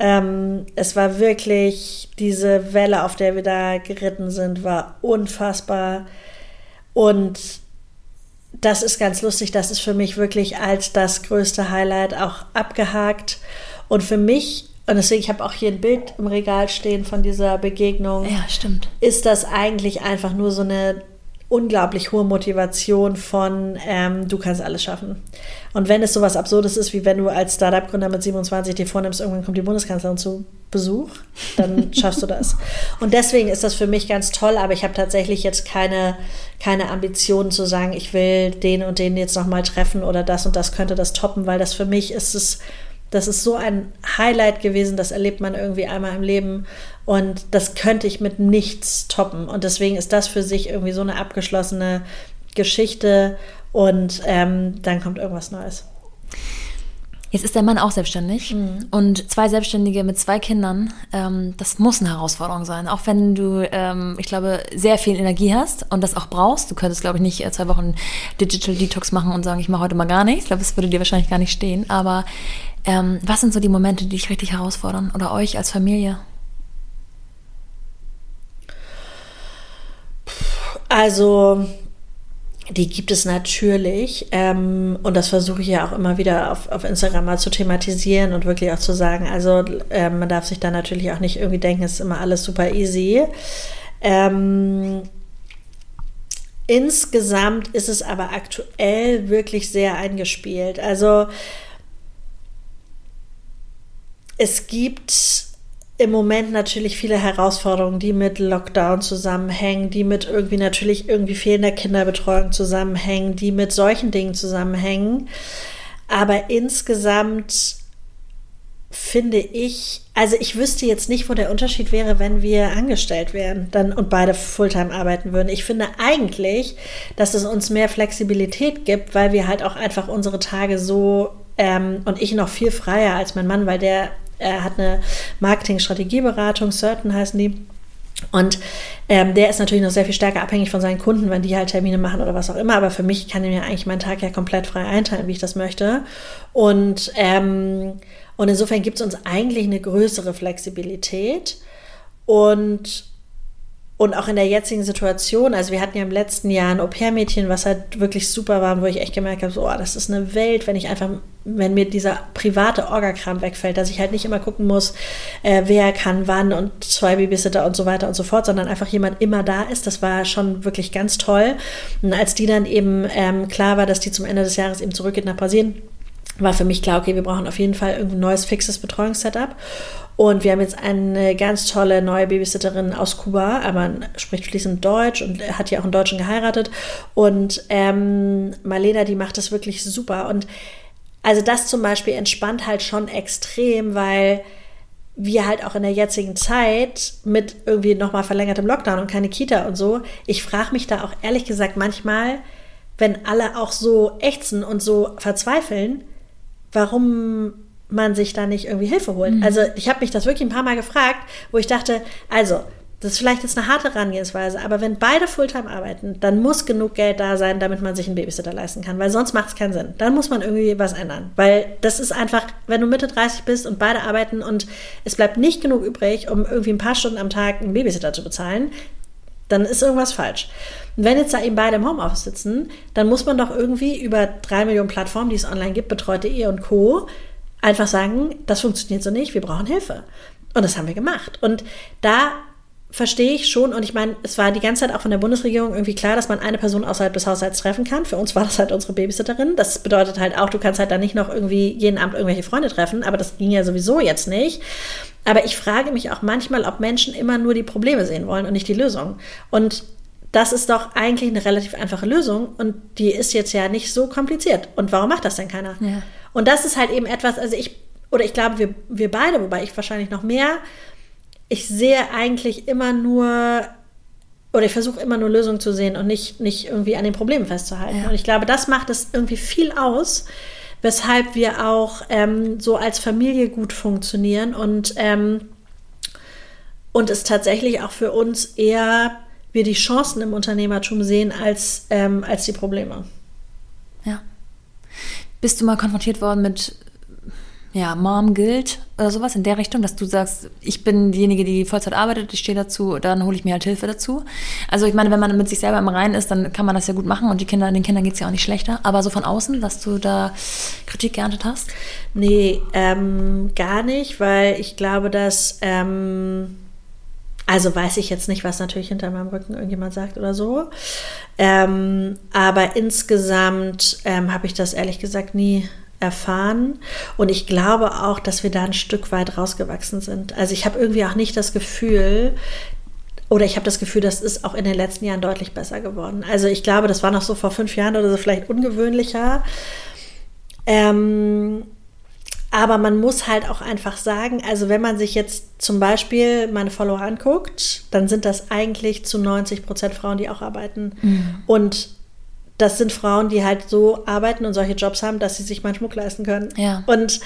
Ähm, es war wirklich, diese Welle, auf der wir da geritten sind, war unfassbar. Und das ist ganz lustig. Das ist für mich wirklich als das größte Highlight auch abgehakt. Und für mich, und deswegen, ich habe auch hier ein Bild im Regal stehen von dieser Begegnung
Ja, stimmt.
ist das eigentlich einfach nur so eine unglaublich hohe Motivation von ähm, du kannst alles schaffen. Und wenn es sowas Absurdes ist, wie wenn du als Startup-Gründer mit 27 dir vornimmst, irgendwann kommt die Bundeskanzlerin zu Besuch, dann schaffst du das. Und deswegen ist das für mich ganz toll, aber ich habe tatsächlich jetzt keine, keine Ambitionen zu sagen, ich will den und den jetzt nochmal treffen oder das und das könnte das toppen, weil das für mich ist es das ist so ein Highlight gewesen, das erlebt man irgendwie einmal im Leben und das könnte ich mit nichts toppen. Und deswegen ist das für sich irgendwie so eine abgeschlossene Geschichte und ähm, dann kommt irgendwas Neues.
Jetzt ist der Mann auch selbstständig und zwei Selbstständige mit zwei Kindern, ähm, das muss eine Herausforderung sein. Auch wenn du, ähm, ich glaube, sehr viel Energie hast und das auch brauchst. Du könntest, glaube ich, nicht äh, zwei Wochen Digital Detox machen und sagen, ich mache heute mal gar nichts. Ich glaube, das würde dir wahrscheinlich gar nicht stehen. Aber ähm, was sind so die Momente, die dich richtig herausfordern oder euch als Familie?
Also, die gibt es natürlich. Ähm, und das versuche ich ja auch immer wieder auf, auf Instagram mal zu thematisieren und wirklich auch zu sagen, also ähm, man darf sich da natürlich auch nicht irgendwie denken, es ist immer alles super easy. Ähm, insgesamt ist es aber aktuell wirklich sehr eingespielt. Also es gibt im Moment natürlich viele Herausforderungen, die mit Lockdown zusammenhängen, die mit irgendwie natürlich irgendwie fehlender Kinderbetreuung zusammenhängen, die mit solchen Dingen zusammenhängen. Aber insgesamt finde ich, also ich wüsste jetzt nicht, wo der Unterschied wäre, wenn wir angestellt wären dann, und beide Fulltime arbeiten würden. Ich finde eigentlich, dass es uns mehr Flexibilität gibt, weil wir halt auch einfach unsere Tage so ähm, und ich noch viel freier als mein Mann, weil der er hat eine Marketing-Strategieberatung, Certain heißen die. Und ähm, der ist natürlich noch sehr viel stärker abhängig von seinen Kunden, wenn die halt Termine machen oder was auch immer. Aber für mich kann ich mir eigentlich meinen Tag ja komplett frei einteilen, wie ich das möchte. Und, ähm, und insofern gibt es uns eigentlich eine größere Flexibilität. Und und auch in der jetzigen Situation, also wir hatten ja im letzten Jahr ein Au-pair-Mädchen, was halt wirklich super war, wo ich echt gemerkt habe, so, oh, das ist eine Welt, wenn ich einfach, wenn mir dieser private Orgakram wegfällt, dass ich halt nicht immer gucken muss, äh, wer kann wann und zwei Babysitter und so weiter und so fort, sondern einfach jemand immer da ist. Das war schon wirklich ganz toll. Und als die dann eben ähm, klar war, dass die zum Ende des Jahres eben zurückgeht nach Brasilien, war für mich klar, okay, wir brauchen auf jeden Fall irgendein neues fixes Betreuungssetup. Und wir haben jetzt eine ganz tolle neue Babysitterin aus Kuba, aber spricht fließend Deutsch und hat ja auch einen Deutschen geheiratet. Und ähm, Marlena, die macht das wirklich super. Und also das zum Beispiel entspannt halt schon extrem, weil wir halt auch in der jetzigen Zeit mit irgendwie nochmal verlängertem Lockdown und keine Kita und so, ich frage mich da auch ehrlich gesagt manchmal, wenn alle auch so ächzen und so verzweifeln, warum man sich da nicht irgendwie Hilfe holt. Mhm. Also ich habe mich das wirklich ein paar Mal gefragt, wo ich dachte, also das ist vielleicht jetzt eine harte Herangehensweise, aber wenn beide Fulltime arbeiten, dann muss genug Geld da sein, damit man sich einen Babysitter leisten kann, weil sonst macht es keinen Sinn. Dann muss man irgendwie was ändern, weil das ist einfach, wenn du Mitte 30 bist und beide arbeiten und es bleibt nicht genug übrig, um irgendwie ein paar Stunden am Tag einen Babysitter zu bezahlen, dann ist irgendwas falsch. Und wenn jetzt da eben beide im Homeoffice sitzen, dann muss man doch irgendwie über drei Millionen Plattformen, die es online gibt, betreute Ehe und Co., einfach sagen, das funktioniert so nicht, wir brauchen Hilfe. Und das haben wir gemacht. Und da verstehe ich schon. Und ich meine, es war die ganze Zeit auch von der Bundesregierung irgendwie klar, dass man eine Person außerhalb des Haushalts treffen kann. Für uns war das halt unsere Babysitterin. Das bedeutet halt auch, du kannst halt dann nicht noch irgendwie jeden Abend irgendwelche Freunde treffen. Aber das ging ja sowieso jetzt nicht. Aber ich frage mich auch manchmal, ob Menschen immer nur die Probleme sehen wollen und nicht die Lösung. Und das ist doch eigentlich eine relativ einfache Lösung und die ist jetzt ja nicht so kompliziert. Und warum macht das denn keiner? Ja. Und das ist halt eben etwas, also ich, oder ich glaube, wir, wir beide, wobei ich wahrscheinlich noch mehr, ich sehe eigentlich immer nur oder ich versuche immer nur Lösungen zu sehen und nicht, nicht irgendwie an den Problemen festzuhalten. Ja. Und ich glaube, das macht es irgendwie viel aus, weshalb wir auch ähm, so als Familie gut funktionieren und, ähm, und es tatsächlich auch für uns eher wir die Chancen im Unternehmertum sehen als, ähm, als die Probleme.
Ja. Bist du mal konfrontiert worden mit ja, Mom gilt oder sowas in der Richtung, dass du sagst, ich bin diejenige, die Vollzeit arbeitet, ich stehe dazu, dann hole ich mir halt Hilfe dazu. Also ich meine, wenn man mit sich selber im Reinen ist, dann kann man das ja gut machen und die Kinder, den Kindern geht es ja auch nicht schlechter. Aber so von außen, dass du da Kritik geerntet hast?
Nee, ähm, gar nicht, weil ich glaube, dass ähm, also weiß ich jetzt nicht, was natürlich hinter meinem Rücken irgendjemand sagt oder so. Ähm, aber insgesamt ähm, habe ich das ehrlich gesagt nie erfahren. Und ich glaube auch, dass wir da ein Stück weit rausgewachsen sind. Also ich habe irgendwie auch nicht das Gefühl, oder ich habe das Gefühl, das ist auch in den letzten Jahren deutlich besser geworden. Also ich glaube, das war noch so vor fünf Jahren oder so vielleicht ungewöhnlicher. Ähm, aber man muss halt auch einfach sagen, also wenn man sich jetzt zum Beispiel meine Follower anguckt, dann sind das eigentlich zu 90 Prozent Frauen, die auch arbeiten. Mhm. Und das sind Frauen, die halt so arbeiten und solche Jobs haben, dass sie sich mal Schmuck leisten können. Ja. Und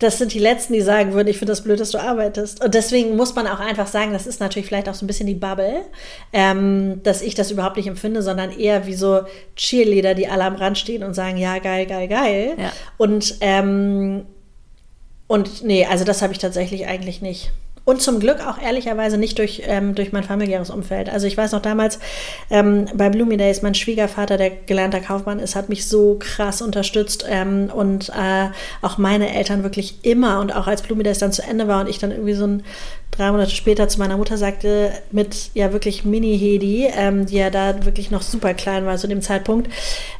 das sind die Letzten, die sagen würden, ich finde das blöd, dass du arbeitest. Und deswegen muss man auch einfach sagen, das ist natürlich vielleicht auch so ein bisschen die Bubble, ähm, dass ich das überhaupt nicht empfinde, sondern eher wie so Cheerleader, die alle am Rand stehen und sagen, ja, geil, geil, geil. Ja. Und, ähm, und nee, also das habe ich tatsächlich eigentlich nicht. Und zum Glück auch ehrlicherweise nicht durch, ähm, durch mein familiäres Umfeld. Also ich weiß noch damals ähm, bei Bloomy Days, mein Schwiegervater, der gelernter Kaufmann ist, hat mich so krass unterstützt ähm, und äh, auch meine Eltern wirklich immer. Und auch als Bloomy Days dann zu Ende war und ich dann irgendwie so ein drei Monate später zu meiner Mutter sagte, mit ja wirklich Mini-Hedi, ähm, die ja da wirklich noch super klein war zu dem Zeitpunkt,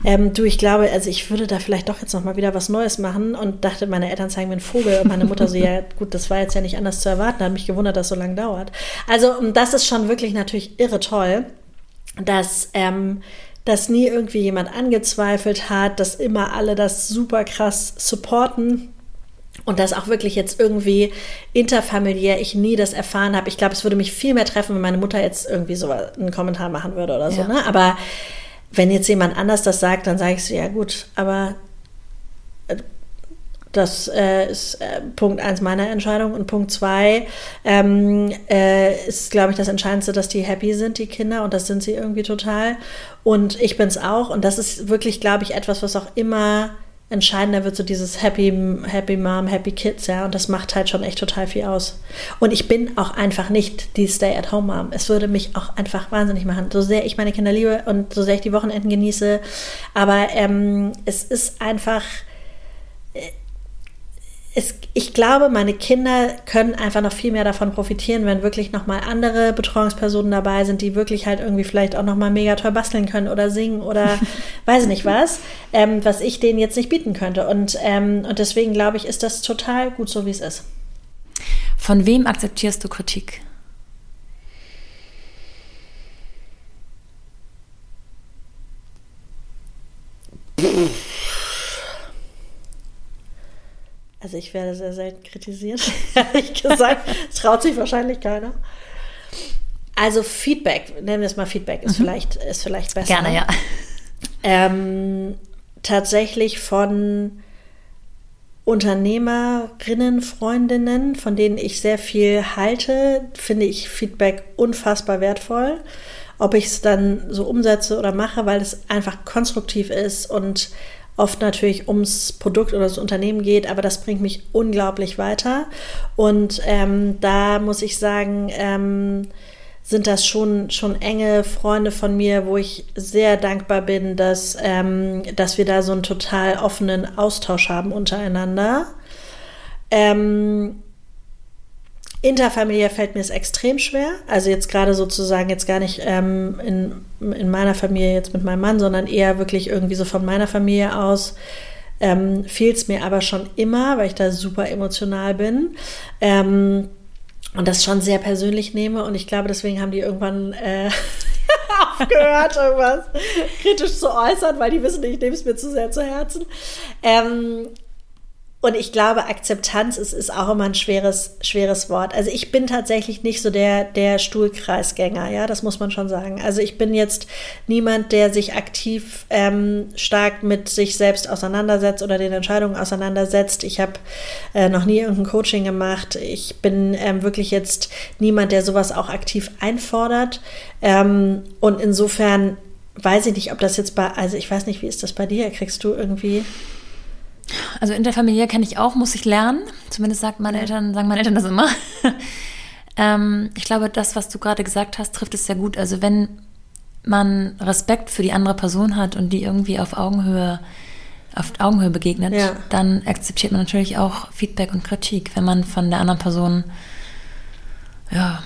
ähm, du, ich glaube, also ich würde da vielleicht doch jetzt noch mal wieder was Neues machen. Und dachte, meine Eltern zeigen mir einen Vogel. Und meine Mutter so, ja gut, das war jetzt ja nicht anders zu erwarten, hat mich gewundert, dass es so lange dauert. Also das ist schon wirklich natürlich irre toll, dass ähm, dass nie irgendwie jemand angezweifelt hat, dass immer alle das super krass supporten und dass auch wirklich jetzt irgendwie interfamiliär ich nie das erfahren habe. Ich glaube, es würde mich viel mehr treffen, wenn meine Mutter jetzt irgendwie so einen Kommentar machen würde oder so. Ja. Ne? Aber wenn jetzt jemand anders das sagt, dann sage ich so, ja gut, aber äh, das äh, ist äh, Punkt eins meiner Entscheidung. Und Punkt zwei ähm, äh, ist, glaube ich, das Entscheidendste, dass die happy sind, die Kinder. Und das sind sie irgendwie total. Und ich bin es auch. Und das ist wirklich, glaube ich, etwas, was auch immer entscheidender wird so dieses Happy, Happy Mom, Happy Kids, ja. Und das macht halt schon echt total viel aus. Und ich bin auch einfach nicht die Stay-at-Home-Mom. Es würde mich auch einfach wahnsinnig machen. So sehr ich meine Kinder liebe und so sehr ich die Wochenenden genieße. Aber ähm, es ist einfach, es, ich glaube, meine Kinder können einfach noch viel mehr davon profitieren, wenn wirklich nochmal andere Betreuungspersonen dabei sind, die wirklich halt irgendwie vielleicht auch nochmal mega toll basteln können oder singen oder weiß nicht was, ähm, was ich denen jetzt nicht bieten könnte. Und, ähm, und deswegen glaube ich, ist das total gut so, wie es ist.
Von wem akzeptierst du Kritik?
Also ich werde sehr selten kritisiert, ehrlich gesagt. Es traut sich wahrscheinlich keiner. Also Feedback, nennen wir es mal Feedback, ist, mhm. vielleicht, ist vielleicht besser.
Gerne, ja.
Ähm, tatsächlich von Unternehmerinnen, Freundinnen, von denen ich sehr viel halte, finde ich Feedback unfassbar wertvoll. Ob ich es dann so umsetze oder mache, weil es einfach konstruktiv ist und oft natürlich ums Produkt oder das Unternehmen geht, aber das bringt mich unglaublich weiter. Und ähm, da muss ich sagen, ähm, sind das schon, schon enge Freunde von mir, wo ich sehr dankbar bin, dass, ähm, dass wir da so einen total offenen Austausch haben untereinander. Ähm, Interfamiliär fällt mir es extrem schwer. Also jetzt gerade sozusagen jetzt gar nicht ähm, in, in meiner Familie jetzt mit meinem Mann, sondern eher wirklich irgendwie so von meiner Familie aus. Ähm, fiel es mir aber schon immer, weil ich da super emotional bin. Ähm, und das schon sehr persönlich nehme. Und ich glaube, deswegen haben die irgendwann äh, aufgehört, irgendwas kritisch zu äußern, weil die wissen, ich nehme es mir zu sehr zu Herzen. Ähm, und ich glaube, Akzeptanz ist, ist auch immer ein schweres, schweres Wort. Also ich bin tatsächlich nicht so der, der Stuhlkreisgänger, ja, das muss man schon sagen. Also ich bin jetzt niemand, der sich aktiv ähm, stark mit sich selbst auseinandersetzt oder den Entscheidungen auseinandersetzt. Ich habe äh, noch nie irgendein Coaching gemacht. Ich bin ähm, wirklich jetzt niemand, der sowas auch aktiv einfordert. Ähm, und insofern weiß ich nicht, ob das jetzt bei, also ich weiß nicht, wie ist das bei dir? Kriegst du irgendwie
also interfamiliär kenne ich auch, muss ich lernen. Zumindest sagt meine Eltern, sagen meine Eltern das immer. ähm, ich glaube, das, was du gerade gesagt hast, trifft es sehr gut. Also wenn man Respekt für die andere Person hat und die irgendwie auf Augenhöhe auf Augenhöhe begegnet, ja. dann akzeptiert man natürlich auch Feedback und Kritik. Wenn man von der anderen Person ja,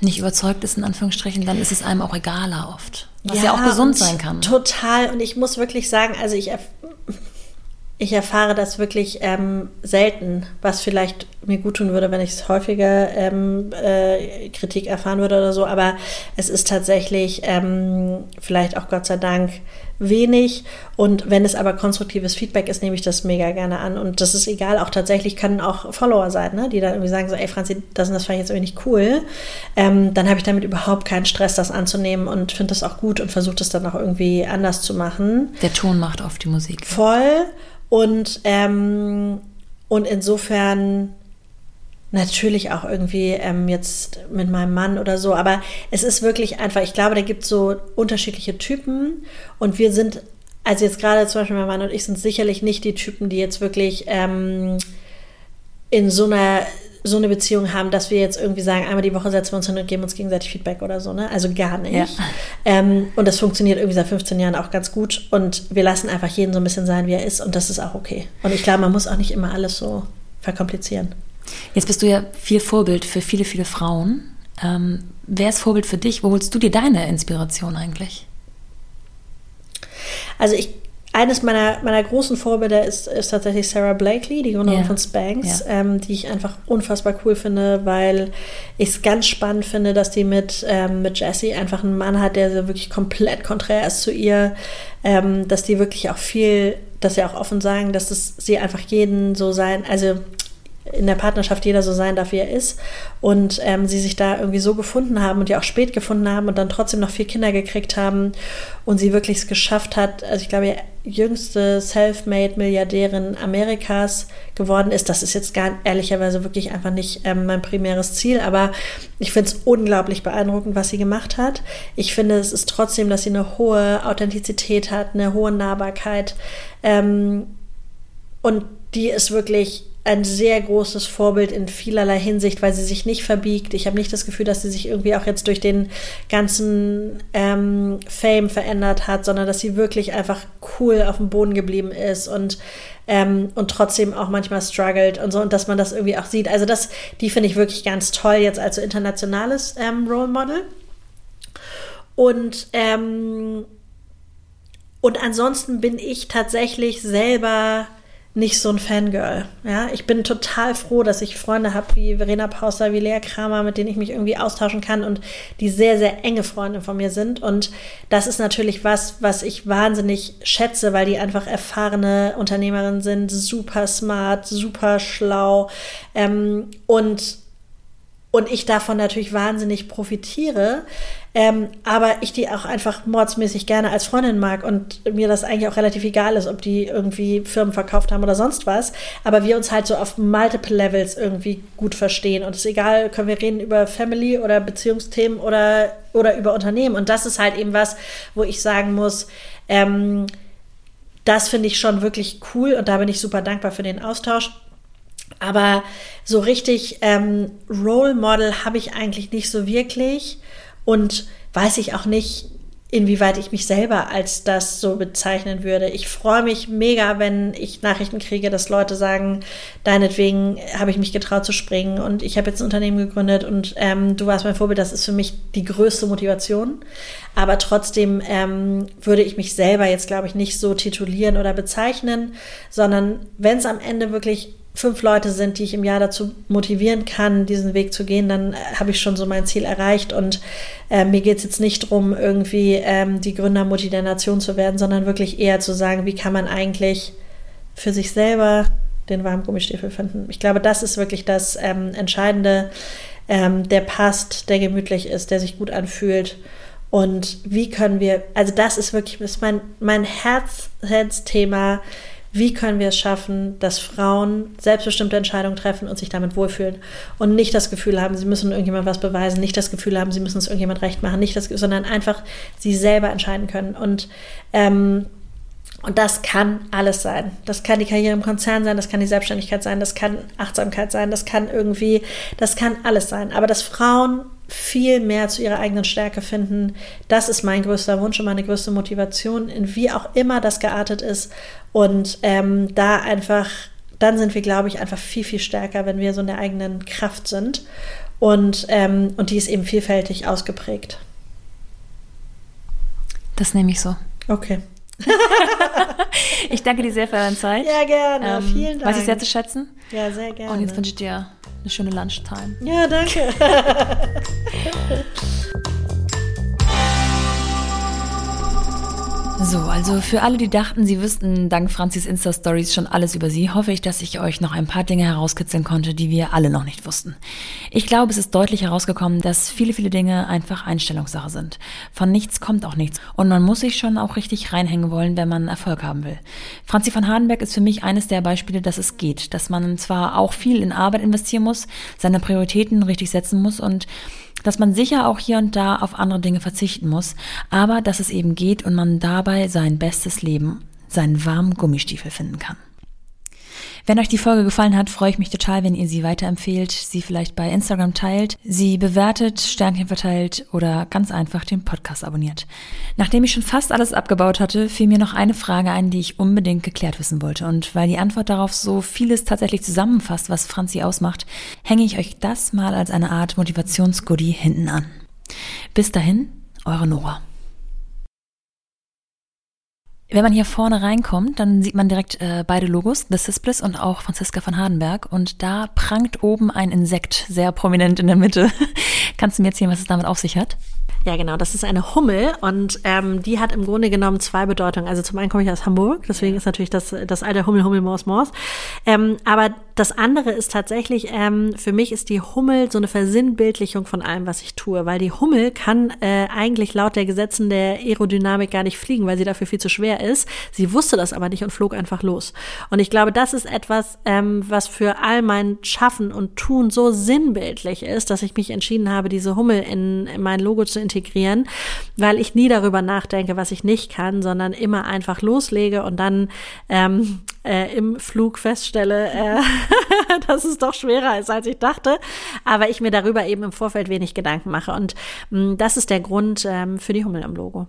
nicht überzeugt ist, in Anführungsstrichen, dann ist es einem auch egaler oft. Was ja, ja auch gesund sein kann.
Total. Und ich muss wirklich sagen, also ich ich erfahre das wirklich ähm, selten, was vielleicht mir gut tun würde, wenn ich es häufiger ähm, äh, Kritik erfahren würde oder so. Aber es ist tatsächlich ähm, vielleicht auch Gott sei Dank wenig. Und wenn es aber konstruktives Feedback ist, nehme ich das mega gerne an. Und das ist egal, auch tatsächlich können auch Follower sein, ne? die dann irgendwie sagen so, ey Franzi, das und das fand ich jetzt irgendwie nicht cool. Ähm, dann habe ich damit überhaupt keinen Stress, das anzunehmen und finde das auch gut und versuche das dann auch irgendwie anders zu machen.
Der Ton macht oft die Musik.
Voll. Und, ähm, und insofern natürlich auch irgendwie ähm, jetzt mit meinem Mann oder so, aber es ist wirklich einfach, ich glaube, da gibt es so unterschiedliche Typen. Und wir sind, also jetzt gerade zum Beispiel mein Mann und ich sind sicherlich nicht die Typen, die jetzt wirklich ähm, in so einer so eine Beziehung haben, dass wir jetzt irgendwie sagen, einmal die Woche setzen wir uns hin und geben uns gegenseitig Feedback oder so, ne? Also gar nicht. Ja. Ähm, und das funktioniert irgendwie seit 15 Jahren auch ganz gut. Und wir lassen einfach jeden so ein bisschen sein, wie er ist. Und das ist auch okay. Und ich glaube, man muss auch nicht immer alles so verkomplizieren.
Jetzt bist du ja viel Vorbild für viele, viele Frauen. Ähm, wer ist Vorbild für dich? Wo holst du dir deine Inspiration eigentlich?
Also ich eines meiner, meiner großen Vorbilder ist, ist tatsächlich Sarah Blakely, die Gründerin ja. von Spanx, ja. ähm, die ich einfach unfassbar cool finde, weil ich es ganz spannend finde, dass die mit, ähm, mit Jessie einfach einen Mann hat, der so wirklich komplett konträr ist zu ihr, ähm, dass die wirklich auch viel, dass sie auch offen sagen, dass es sie einfach jeden so sein, also in der Partnerschaft jeder so sein darf, wie er ist. Und ähm, sie sich da irgendwie so gefunden haben und ja auch spät gefunden haben und dann trotzdem noch vier Kinder gekriegt haben und sie wirklich es geschafft hat, also ich glaube, jüngste Self-Made-Milliardärin Amerikas geworden ist. Das ist jetzt gar ehrlicherweise wirklich einfach nicht ähm, mein primäres Ziel, aber ich finde es unglaublich beeindruckend, was sie gemacht hat. Ich finde, es ist trotzdem, dass sie eine hohe Authentizität hat, eine hohe Nahbarkeit ähm, und die ist wirklich ein sehr großes Vorbild in vielerlei Hinsicht, weil sie sich nicht verbiegt. Ich habe nicht das Gefühl, dass sie sich irgendwie auch jetzt durch den ganzen ähm, Fame verändert hat, sondern dass sie wirklich einfach cool auf dem Boden geblieben ist und ähm, und trotzdem auch manchmal struggelt und so und dass man das irgendwie auch sieht. Also das, die finde ich wirklich ganz toll jetzt als so internationales ähm, Role Model. Und ähm, und ansonsten bin ich tatsächlich selber nicht so ein Fangirl. Ja, ich bin total froh, dass ich Freunde habe wie Verena Pauster, wie Lea Kramer, mit denen ich mich irgendwie austauschen kann und die sehr, sehr enge Freunde von mir sind. Und das ist natürlich was, was ich wahnsinnig schätze, weil die einfach erfahrene Unternehmerinnen sind, super smart, super schlau ähm, und und ich davon natürlich wahnsinnig profitiere, ähm, aber ich die auch einfach mordsmäßig gerne als Freundin mag und mir das eigentlich auch relativ egal ist, ob die irgendwie Firmen verkauft haben oder sonst was, aber wir uns halt so auf multiple Levels irgendwie gut verstehen. Und es ist egal, können wir reden über Family oder Beziehungsthemen oder, oder über Unternehmen. Und das ist halt eben was, wo ich sagen muss, ähm, das finde ich schon wirklich cool und da bin ich super dankbar für den Austausch. Aber so richtig ähm, Role Model habe ich eigentlich nicht so wirklich und weiß ich auch nicht, inwieweit ich mich selber als das so bezeichnen würde. Ich freue mich mega, wenn ich Nachrichten kriege, dass Leute sagen, deinetwegen habe ich mich getraut zu springen und ich habe jetzt ein Unternehmen gegründet und ähm, du warst mein Vorbild. Das ist für mich die größte Motivation. Aber trotzdem ähm, würde ich mich selber jetzt, glaube ich, nicht so titulieren oder bezeichnen, sondern wenn es am Ende wirklich fünf Leute sind, die ich im Jahr dazu motivieren kann, diesen Weg zu gehen, dann äh, habe ich schon so mein Ziel erreicht. Und äh, mir geht es jetzt nicht darum, irgendwie ähm, die Gründermutti der Nation zu werden, sondern wirklich eher zu sagen, wie kann man eigentlich für sich selber den warmen Gummistiefel finden. Ich glaube, das ist wirklich das ähm, Entscheidende, ähm, der passt, der gemütlich ist, der sich gut anfühlt. Und wie können wir, also das ist wirklich ist mein, mein Herz, Herzthema, wie können wir es schaffen, dass Frauen selbstbestimmte Entscheidungen treffen und sich damit wohlfühlen und nicht das Gefühl haben, sie müssen irgendjemand was beweisen, nicht das Gefühl haben, sie müssen es irgendjemand recht machen, nicht das, sondern einfach sie selber entscheiden können. Und ähm, und das kann alles sein. Das kann die Karriere im Konzern sein, das kann die Selbstständigkeit sein, das kann Achtsamkeit sein, das kann irgendwie, das kann alles sein. Aber dass Frauen viel mehr zu ihrer eigenen Stärke finden, das ist mein größter Wunsch und meine größte Motivation, in wie auch immer das geartet ist. Und ähm, da einfach, dann sind wir, glaube ich, einfach viel, viel stärker, wenn wir so in der eigenen Kraft sind. Und, ähm, und die ist eben vielfältig ausgeprägt.
Das nehme ich so.
Okay.
ich danke dir sehr für deine Zeit.
Ja, gerne. Ähm, Vielen Dank.
Weiß ich sehr zu schätzen.
Ja, sehr gerne.
Und jetzt wünsche ich dir eine schöne Lunchtime.
Ja, danke.
So, also für alle, die dachten, sie wüssten dank Franzis Insta-Stories schon alles über sie, hoffe ich, dass ich euch noch ein paar Dinge herauskitzeln konnte, die wir alle noch nicht wussten. Ich glaube, es ist deutlich herausgekommen, dass viele, viele Dinge einfach Einstellungssache sind. Von nichts kommt auch nichts. Und man muss sich schon auch richtig reinhängen wollen, wenn man Erfolg haben will. Franzi von Hardenberg ist für mich eines der Beispiele, dass es geht. Dass man zwar auch viel in Arbeit investieren muss, seine Prioritäten richtig setzen muss und dass man sicher auch hier und da auf andere Dinge verzichten muss, aber dass es eben geht und man dabei sein bestes Leben, seinen warmen Gummistiefel finden kann. Wenn euch die Folge gefallen hat, freue ich mich total, wenn ihr sie weiterempfehlt, sie vielleicht bei Instagram teilt, sie bewertet, Sternchen verteilt oder ganz einfach den Podcast abonniert. Nachdem ich schon fast alles abgebaut hatte, fiel mir noch eine Frage ein, die ich unbedingt geklärt wissen wollte. Und weil die Antwort darauf so vieles tatsächlich zusammenfasst, was Franzi ausmacht, hänge ich euch das mal als eine Art Motivationsgoodie hinten an. Bis dahin, eure Nora. Wenn man hier vorne reinkommt, dann sieht man direkt äh, beide Logos, The Sisbliss und auch Franziska von Hardenberg. Und da prangt oben ein Insekt sehr prominent in der Mitte. Kannst du mir erzählen, was es damit auf sich hat?
Ja, genau. Das ist eine Hummel und ähm, die hat im Grunde genommen zwei Bedeutungen. Also zum einen komme ich aus Hamburg, deswegen ist natürlich das, das alte Hummel, Hummel, Mors, Mors. Ähm, aber das andere ist tatsächlich, ähm, für mich ist die Hummel so eine Versinnbildlichung von allem, was ich tue, weil die Hummel kann äh, eigentlich laut der Gesetzen der Aerodynamik gar nicht fliegen, weil sie dafür viel zu schwer ist. Sie wusste das aber nicht und flog einfach los. Und ich glaube, das ist etwas, ähm, was für all mein Schaffen und Tun so sinnbildlich ist, dass ich mich entschieden habe, diese Hummel in, in mein Logo zu integrieren, weil ich nie darüber nachdenke, was ich nicht kann, sondern immer einfach loslege und dann ähm, äh, im Flug feststelle, äh, dass es doch schwerer ist, als ich dachte, aber ich mir darüber eben im Vorfeld wenig Gedanken mache. Und mh, mm, das ist der Grund ähm, für die Hummel im Logo.